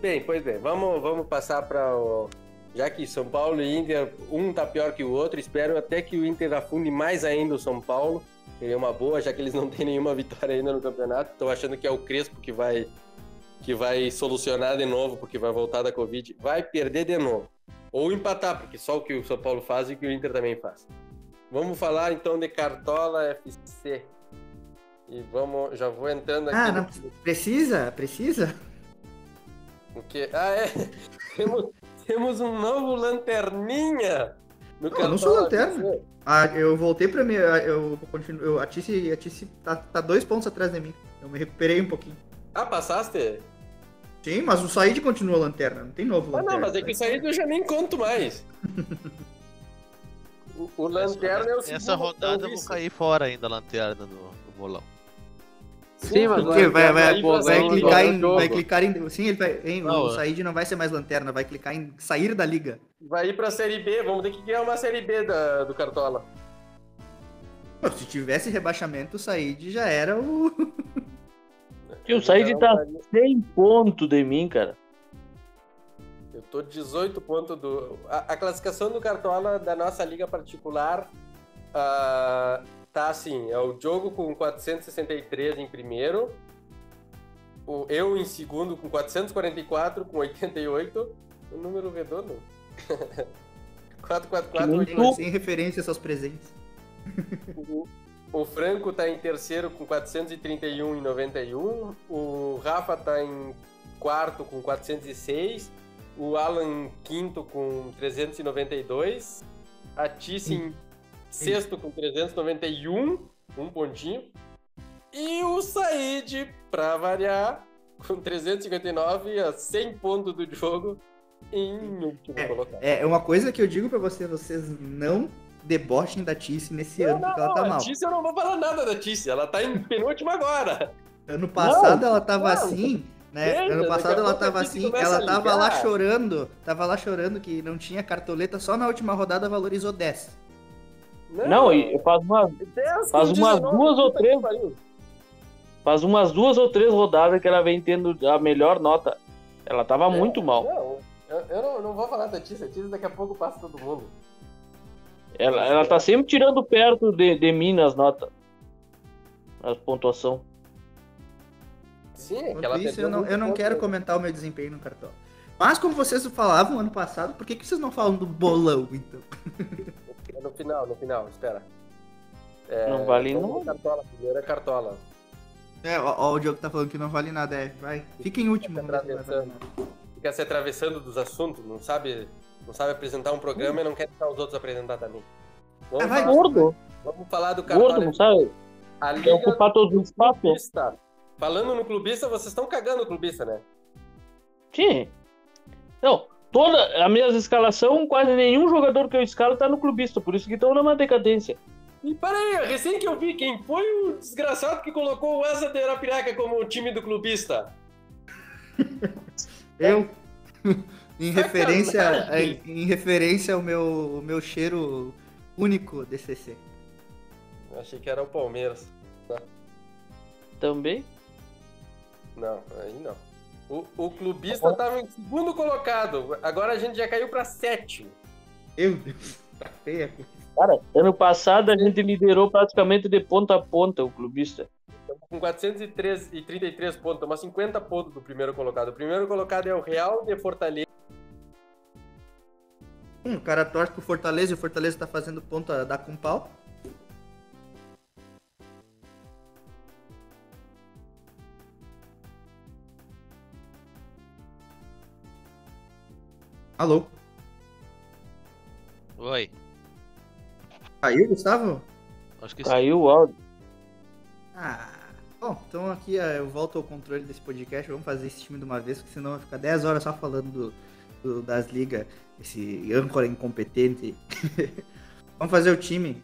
Bem, pois bem. Vamos, vamos passar para o. Já que São Paulo e Inter, um tá pior que o outro, espero até que o Inter afunde mais ainda o São Paulo. Seria uma boa, já que eles não têm nenhuma vitória ainda no campeonato. Estou achando que é o Crespo que vai, que vai solucionar de novo, porque vai voltar da Covid. Vai perder de novo. Ou empatar, porque só o que o São Paulo faz e o que o Inter também faz. Vamos falar então de Cartola FC. E vamos, já vou entrando aqui. Ah, não precisa? Precisa? o quê? Ah, é. Temos, temos um novo lanterninha. No Não, eu não sou lanterna. Ah, eu voltei pra mim. Eu continuo. Eu, a Tice, a Tice tá, tá dois pontos atrás de mim. Eu me recuperei um pouquinho. Ah, passaste? Sim, mas o Said continua lanterna. Não tem novo Ah, lanterna. não, mas é que isso aí eu já nem conto mais. O, o Lanterna é o segundo. Essa rodada eu vou cair fora ainda a lanterna do, do bolão. Sim, mas vai, vai, vai, você clicar em. Vai clicar em. Sim, ele vai. Hein, Não, o é. Said não vai ser mais lanterna, vai clicar em sair da liga. Vai ir pra Série B, vamos ter que ganhar uma Série B da, do Cartola. Pô, se tivesse rebaixamento, o Said já era o. E o Said tá não- 100 pontos de mim, cara. Eu tô 18 pontos do. A, a classificação do Cartola da nossa liga particular ah, tá assim: é o Diogo com 463 em primeiro, o, eu em segundo com 444, com 88, o número redondo. 444, Que Sem, sem referência aos seus presentes. O, o Franco tá em terceiro com 431 e 91. O Rafa tá em quarto com 406. O Alan quinto com 392. A Tice em sexto com 391, um pontinho. E o Said, pra variar, com 359 a 100 pontos do jogo em último colocado. É uma coisa que eu digo pra vocês, vocês não debochem da Tice nesse ano, porque ela tá a mal. Tice eu não vou falar nada da Tice, ela tá em penúltimo agora. Ano passado ela tava não. assim, né? Ano passado a ela a tava assim, ela a tava lá chorando, tava lá chorando que não tinha cartoleta, só na última rodada valorizou 10. Não, e faz umas, 10 faz umas 19, duas ou três. faz umas duas ou três rodadas que ela vem tendo a melhor nota. Ela tava É, muito mal. Não, eu, eu não, não vou falar da Tice, a Tice daqui a pouco passa todo mundo. Ela, ela tá sempre tirando perto de, de mim nas notas. As pontuação. Sim, é que Enquanto ela isso, perdeu eu não, muito eu não quero comentar o meu desempenho no cartão. Mas como vocês falavam ano passado, por que, que vocês não falam do bolão, então? É No final, no final, espera. É, Não vale no Cartola, primeiro é Cartola. É, ó, ó, o Diogo tá falando que não vale nada, é. Vai. Fica em último, não valer nada. Fica se atravessando dos assuntos, não sabe, não sabe apresentar um programa e não quer deixar os outros apresentar também. Vamos, Ah, vai, falar, Gordo, vamos falar do gordo, Cartola. não sabe? A Quer Liga ocupar todos os espaços? Clubista. Falando no clubista, vocês estão cagando o clubista, né? Sim. Não, toda a minha escalação, quase nenhum jogador que eu escalo tá no clubista, por isso que estão numa decadência. E peraí, recém que eu vi, quem foi o desgraçado que colocou o Asa de Arapiraca como time do clubista? Eu, em referência, Sacanagem. em, em referência ao meu, o meu cheiro único DCC. Eu achei que era o Palmeiras. Também. Não, aí não. O, o clubista tava em segundo colocado, agora a gente já caiu pra sétimo. Meu Deus, tá feia. Cara, ano passado a gente liderou praticamente de ponta a ponta o clubista. Estamos com 403 e 33 pontos, estamos a 50 pontos do primeiro colocado. O primeiro colocado é o Real de Fortaleza. Hum, o cara torce pro Fortaleza e o Fortaleza tá fazendo ponta da com pau. Alô? Oi. Caiu, Gustavo? Acho que sim. Caiu o áudio. Ah, bom, então aqui eu volto ao controle desse podcast. Vamos fazer esse time de uma vez, porque senão vai ficar 10 horas só falando do, do- das ligas, esse âncora incompetente. Vamos fazer o time.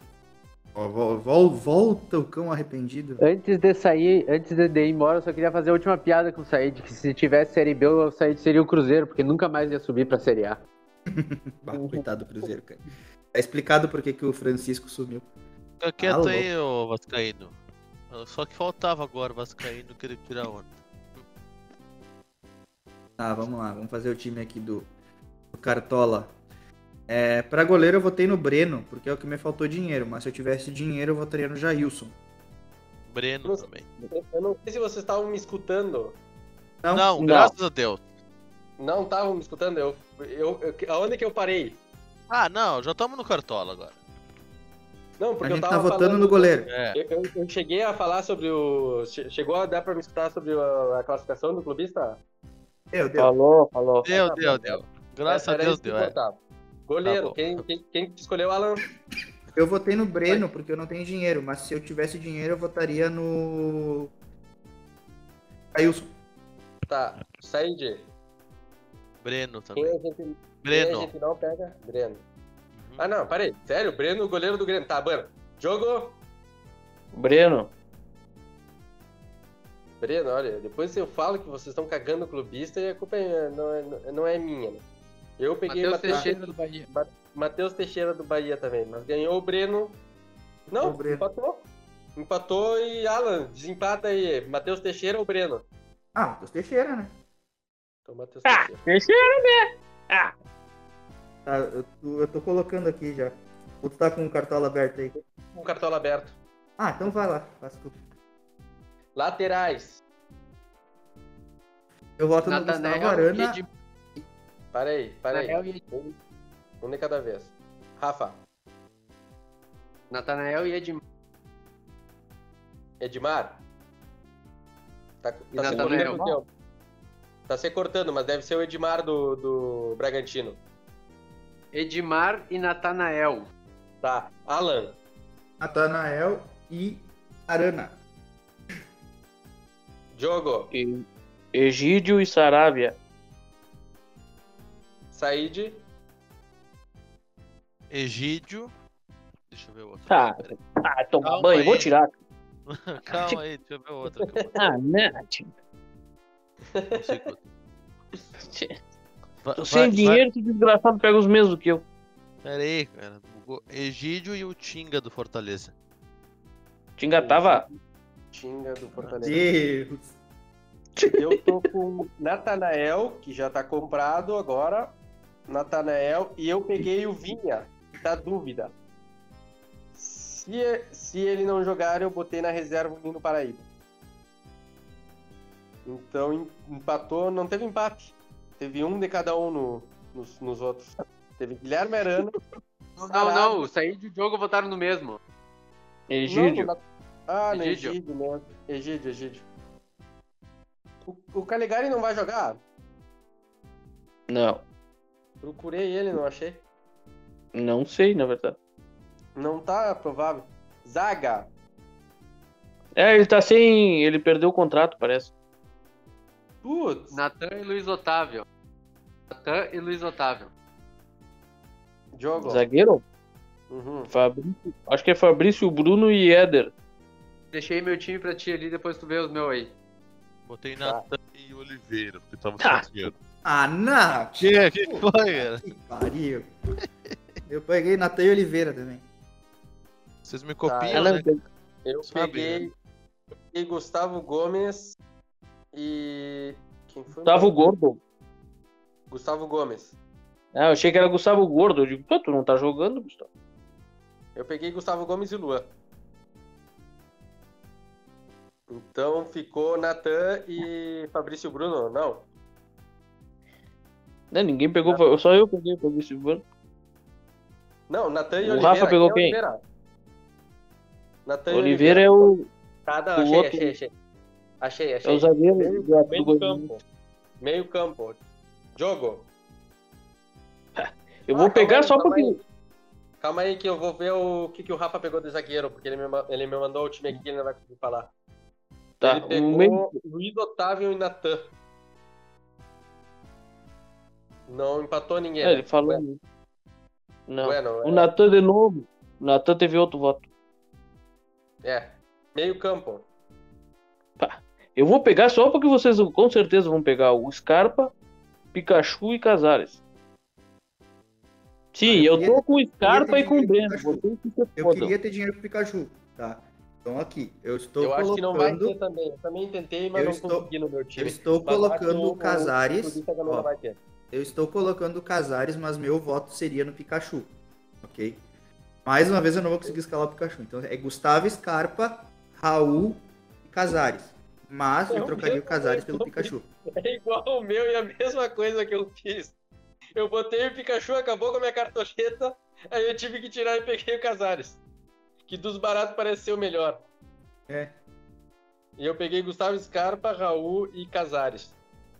Volta o cão arrependido. Antes de sair, antes de, de ir embora, eu só queria fazer a última piada com o Said, que se tivesse Série B, o Said seria o Cruzeiro, porque nunca mais ia subir pra Série A. Bah, coitado do Cruzeiro, cara. Tá explicado por que que o Francisco sumiu. Fica quieto Alô? aí, ô Vascaíno. Só que faltava agora o Vascaíno querer tirar onda. Tá, vamos lá. Vamos fazer o time aqui do, do Cartola. É, pra goleiro eu votei no Breno, porque é o que me faltou dinheiro. Mas se eu tivesse dinheiro, eu votaria no Jailson. Breno também. Eu não sei se vocês estavam me escutando. Não, Não, não. graças a Deus. Não estavam me escutando? Eu, eu, eu, aonde que eu parei? Ah, não, já estamos no Cartola agora. Não, A porque eu gente tava tá votando falando- no goleiro. É. Eu, eu- eu cheguei a falar sobre o. che- Chegou a dar pra me escutar sobre a, a classificação do clubista? Meu Deus. Falou, falou. Deu, tá deu, deu. Graças a Deus deu, é. Goleiro. Tá quem, quem, quem que escolheu, Alan? Eu votei no Breno porque eu não tenho dinheiro, mas se eu tivesse dinheiro eu votaria no. Ailson. Tá. Said. Breno Quem também. a gente, quem a Breno. gente não pega? Breno. Uhum. Ah, não, parei. Sério, Breno, goleiro do Grêmio. Tá, mano. Jogo. Breno. Breno, olha, depois eu falo que vocês estão cagando o clubista e a culpa é- não, é, não é minha, né? Eu peguei Matheus Matheus Teixeira do Bahia. Matheus Teixeira do Bahia também, mas ganhou o Breno. Não, O Breno. empatou. Empatou e Alan, desempata aí. Matheus Teixeira ou Breno? Ah, Matheus Teixeira, né? Então, Matheus Ah, Teixeira. Teixeira. Tá, eu, tô- eu tô colocando aqui já. Ou tu tá com o cartola aberto aí? Com o cartola aberto. Ah, então vai lá, faz tu. Laterais. Eu voto no Gustavo Natanael Arana. e Ed- Para aí, para aí. Natanael e- Um, um de cada vez. Rafa. Natanael e Edmar. Edmar. Tá, E tá se Natanael. cortando tempo. Tá se cortando, mas deve ser o Edmar do, do Bragantino. Edmar e Natanael. Tá. Alan. Natanael e Arana. Diogo. E- Egídio e Saravia. Said. Egídio. Deixa eu ver o outro. Tá. Ah, toma Calma banho, aí. vou tirar. Calma aí, deixa eu ver o outro. Ah. Vai- Tô vai- sem vai- dinheiro, esse desgraçado pega os mesmos que eu. Pera aí, cara. Egídio e o Tinga do Fortaleza. Te engatava. Tinga do Fortaleza. Deus. Eu tô com Natanael, que já tá comprado agora. Natanael. E eu peguei o Vinha, tá dúvida. Se, se ele não jogar, eu botei na reserva o Nino Paraíba. Então em- empatou, não teve empate. Teve um de cada um no- nos, nos outros. Teve Guilherme Arana. Não, não, o Said e o Diogo votaram no mesmo. Egídio. Não, no- Ah, no Egídio. Egídio mesmo. Egídio, Egídio. O, o Calegari não vai jogar? Não, Procurei ele, não achei. não sei, na verdade. Não tá provável. Zaga. É, ele tá sem. Ele perdeu o contrato, parece. Putz. Natan e Luiz Otávio. Natan e Luiz Otávio. Jogo. Zagueiro? Uhum. Fabrício. Acho que é Fabrício, Bruno e Éder. Deixei meu time pra ti ali, depois tu vê os meus aí. Botei Tá. Natan e Oliveira, porque tava Tá. sem dinheiro. Ah, não! Que, que foi, cara? Que pariu. Eu peguei Natan e Oliveira também. Vocês me Tá, copiam, Ela né? Eu peguei, peguei Gustavo Gomes e. Quem foi? Gustavo Gordo. Gustavo Gomes. Ah, eu achei que era Gustavo Gordo. Eu digo, pô, tu não tá jogando, Gustavo. Eu peguei Gustavo Gomes e Luan. Então ficou Natan e Fabrício Bruno, não? Né, ninguém pegou, só eu peguei o Fabrício Bruno. Não, Natan e O Oliveira. Rafa pegou é quem? Oliveira? Natan Oliveira é o, Ah, não, o achei, outro- achei, achei. Achei, é achei. o zagueiro Meio, do, meio do campo. Meio campo. Jogo. Eu Ah, vou calma pegar só porque. aí. Calma aí que eu vou ver o que, que o Rafa pegou de zagueiro, porque ele me, ele me mandou o time aqui ele não vai conseguir falar. Tá, ele o pegou meio- Luiz Otávio e Natan. Não empatou ninguém. É, né? ele falou. Não. Bueno, O Natan de novo. O Natan teve outro voto. é. Meio campo. Eu vou pegar só porque vocês com certeza vão pegar o Scarpa, Pikachu e Casares. Sim, Ah, eu eu tô com o Scarpa e com o Breno. Eu queria ter dinheiro pro Pikachu, tá? Então aqui, eu estou eu acho que não vai colocando. ter também. Eu também tentei, mas Eu não estou- consegui no meu time. Eu estou Mas colocando o- Casares. ó, não vai ter. Eu estou colocando o Casares, mas meu voto seria no Pikachu. Ok? Mais uma vez eu não vou conseguir escalar o Pikachu. Então é Gustavo Scarpa, Raul e Casares. Mas É eu o trocaria o Casares pelo Pikachu. É igual o meu e a mesma coisa que eu fiz. Eu botei o Pikachu, acabou com a minha cartocheta, aí eu tive que tirar e peguei o Casares. Que dos baratos pareceu melhor. É. E eu peguei Gustavo Scarpa, Raul e Casares.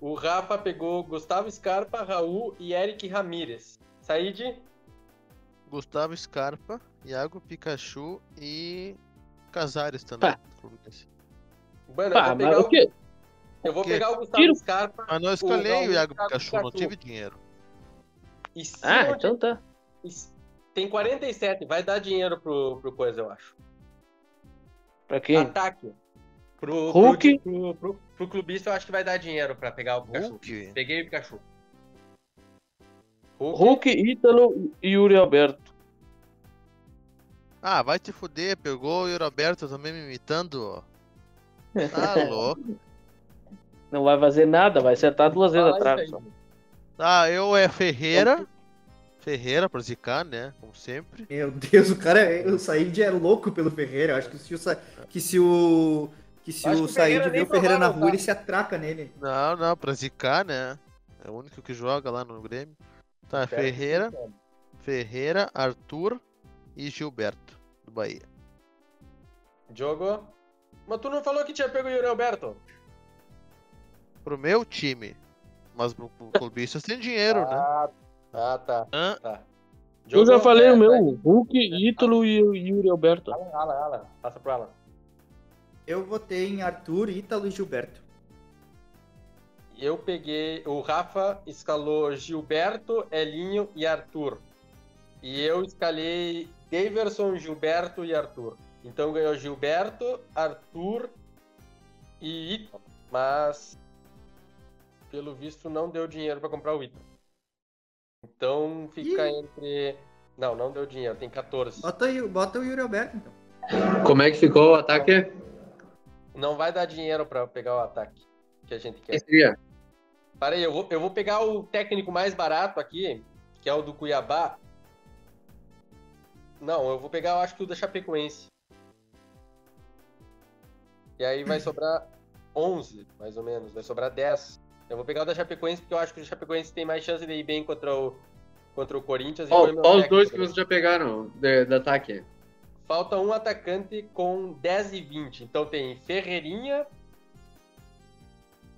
O Rafa pegou Gustavo Scarpa, Raul e Eric Ramírez. Said, Gustavo Scarpa, Iago Pikachu e Casares também. Pá. Fluminense. Mano, eu Ah, vou mas pegar, o quê? o, eu vou pegar o Gustavo Tiro. Scarpa. Mas não escalei Não, o Iago Thiago Pikachu, não Pikachu. tive dinheiro. E se Ah, então tá. Tem 47, vai dar dinheiro pro, pro coisa, eu acho. Pra quem? Ataque. Pro, Hulk. Pro, pro, pro, clubista, eu acho que vai dar dinheiro pra pegar o Pikachu. Hulk? Peguei o Pikachu. Hulk. Hulk, Ítalo e Yuri Alberto. Ah, vai te fuder, pegou o Yuri Alberto também me imitando. Tá louco. Não vai fazer nada, vai acertar duas vezes atrás. Ah, eu é Ferreira. Ferreira pra zicar, né? Como sempre. Meu Deus, o cara, é- o Said é louco pelo Ferreira. Eu acho que se o, que se o, que se o o Said vê o Ferreira na rua, ele se atraca nele. Não, não, pra zicar, né? É o único que joga lá no Grêmio. Tá, Ferreira, Ferreira, Arthur e Gilberto, do Bahia. Diogo. Mas tu não falou que tinha pego o Yuri Alberto? Pro meu time. Mas pro, pro clubista tem dinheiro, né? ah, ah, tá. Hã? tá. Eu já Diogo, falei é, o meu. Hulk, Ítalo e Yuri Alberto. Alan, Alan, Alan. Passa pro Alan. Eu votei em Arthur, Ítalo e Gilberto. Eu peguei. O Rafa escalou Gilberto, Elinho e Arthur. E eu escalei Daverson, Gilberto e Arthur. Então ganhou Gilberto, Arthur e Ito. Mas, pelo visto, não deu dinheiro pra comprar o Ito. Então fica Ih. entre. Não, não deu dinheiro, tem 14. Bota, aí- bota o Yuri Alberto, então. Como é que ficou o ataque? Não vai dar dinheiro pra pegar o ataque que a gente quer. Seria? Para aí, eu vou, eu vou pegar o técnico mais barato aqui, que é o do Cuiabá. Não, eu vou pegar, eu acho que o da Chapecoense. E aí vai sobrar 11, mais ou menos. Vai sobrar 10. Eu vou pegar o da Chapecoense porque eu acho que o Chapecoense tem mais chance de ir bem contra o, contra o Corinthians. meu ó os dois que vocês já pegaram de, de ataque. Falta um atacante com 10 e 20. Então tem Ferreirinha,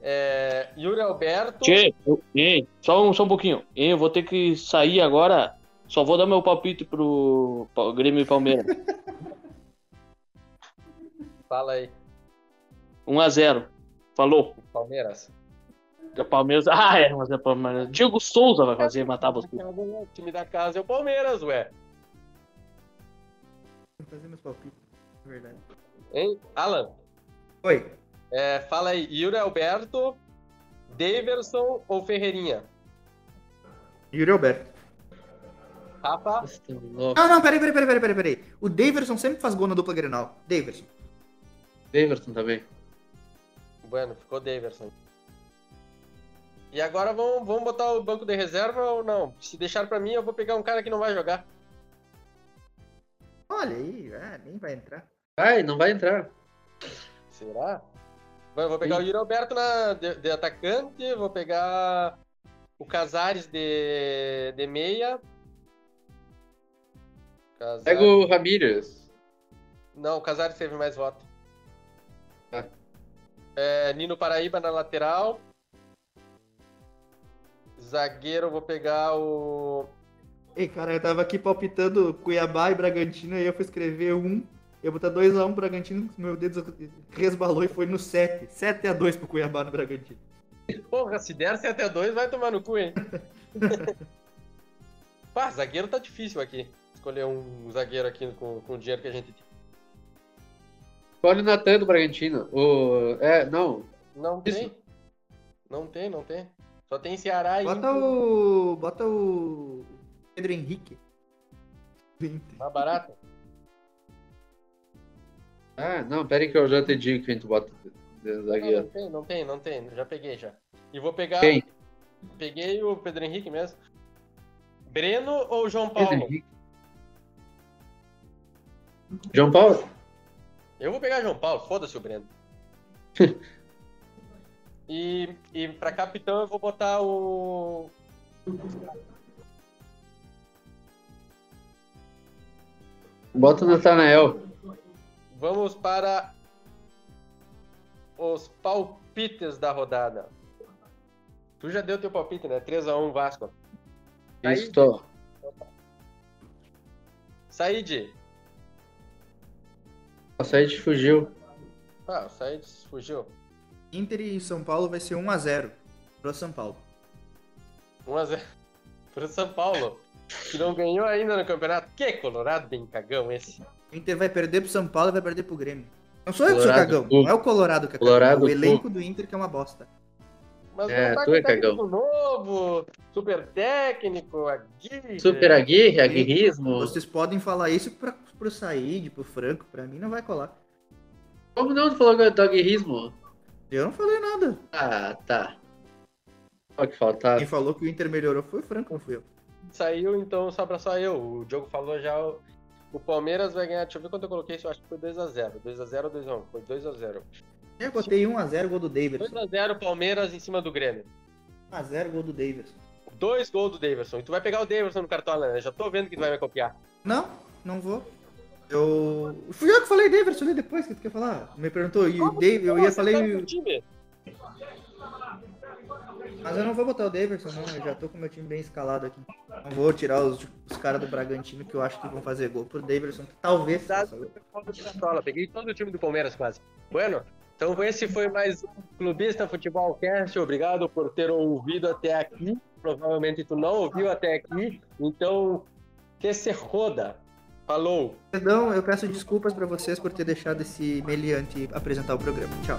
é, Yuri Alberto. Tchê, ei, só um, só um pouquinho. Eu vou ter que sair agora. Só vou dar meu palpite pro, Grêmio e Palmeiras. Fala aí, 1x0. Falou. Palmeiras. O Palmeiras. Ah, é, mas é Palmeiras. Diego Souza vai fazer matar você. O time da casa é o Palmeiras, ué. Vou fazer meus palpites. É verdade. Hein? Alan, Oi. é, fala aí, Yuri Alberto, Daverson ou Ferreirinha? Yuri Alberto. Rafa. Ah, não, peraí, peraí, peraí, peraí, peraí. O Daverson sempre faz gol na dupla Grenal. Daverson. Daverson também. bueno, ficou Daverson. E agora vamos, vamos botar o banco de reserva ou não? Se deixar pra mim, eu vou pegar um cara que não vai jogar. Olha aí, ah, nem vai entrar. Vai, não vai entrar. Será? Bueno, vou pegar o Yuri Alberto na, de, de atacante, vou pegar o Casares de, de meia. Casares... Pega o Ramírez. Não, o Casares teve mais voto. Ah. É, Nino Paraíba na lateral. Zagueiro, vou pegar o. Ei, cara, eu tava aqui palpitando Cuiabá e Bragantino, aí eu fui escrever um. Eu vou botar 2x1 pro Bragantino, meu dedo resbalou e foi no 7. 7x2 pro Cuiabá no Bragantino. Porra, se der 7x2, vai tomar no cu, hein? Pá, zagueiro tá difícil aqui. Escolher um zagueiro aqui com, com o dinheiro que a gente tem. Escolhe o Natan do Bragantino. O... É, não. Não Isso. tem. Não tem, não tem. Só tem Ceará e Bota o. Bota o. Pedro Henrique. 20. mais barato. Ah, não, pera aí que eu já te digo quem tu bota de Não, tem, não tem, não tem. Já peguei já. E vou pegar. Quem? Peguei o Pedro Henrique mesmo. Breno ou João Pedro Paulo? Henrique. João Paulo? Eu vou pegar João Paulo, foda-se o Breno. e, e pra capitão eu vou botar o. Bota o Natanael. Vamos para os palpites da rodada. Tu já deu teu palpite, né? 3x1 Vasco. Isso. Said. O Said fugiu. Ah, o Said fugiu. Inter e São Paulo vai ser 1x0 pro São Paulo. 1x0 pro São Paulo. Que não ganhou ainda no campeonato. Que colorado bem cagão esse. O Inter vai perder pro São Paulo e vai perder pro Grêmio. Não sou eu que sou Colorado, cagão, tu. não é o Colorado que é Colorado, cagão, é o tu. elenco do Inter que é uma bosta. Mas É, não tá tu é cagão. novo, super técnico, Aguirre. Super Aguirre, aguirrismo. Vocês podem falar isso pra, pro Said, pro Franco, pra mim não vai colar. Como não? Tu falou do aguirrismo? Eu não falei nada. Ah, tá. Olha que faltava. Quem falou que o Inter melhorou foi o Franco, não fui eu. Saiu, então sobra só eu. O Diogo falou já. O, o Palmeiras vai ganhar. Deixa eu ver quanto eu coloquei isso. Eu acho que foi 2x0. 2x0 ou 2x1? Foi 2x0. Eu botei 1x0 gol do Davidson. 2x0 Palmeiras em cima do Grêmio. 1x0 gol do Davidson. Dois gols do Davidson. E tu vai pegar o Davidson no cartola, né? Já tô vendo que tu vai me copiar. Não, não vou. Eu. Fui eu que falei Davidson ali depois que tu quer falar. Me perguntou, e o David, eu ia falei. tá. Mas eu não vou botar o Davidson, não. Eu já tô com o meu time bem escalado aqui. Não vou tirar os, os caras do Bragantino que eu acho que vão fazer gol pro Davidson, que talvez. Peguei todo o time do Palmeiras quase. Bueno, então esse foi mais um Clubista Futebol Cast. Obrigado por ter ouvido até aqui. Provavelmente tu não ouviu até aqui. Então, que se roda. Falou! Perdão, eu peço desculpas pra vocês por ter deixado esse meliante apresentar o programa. Tchau.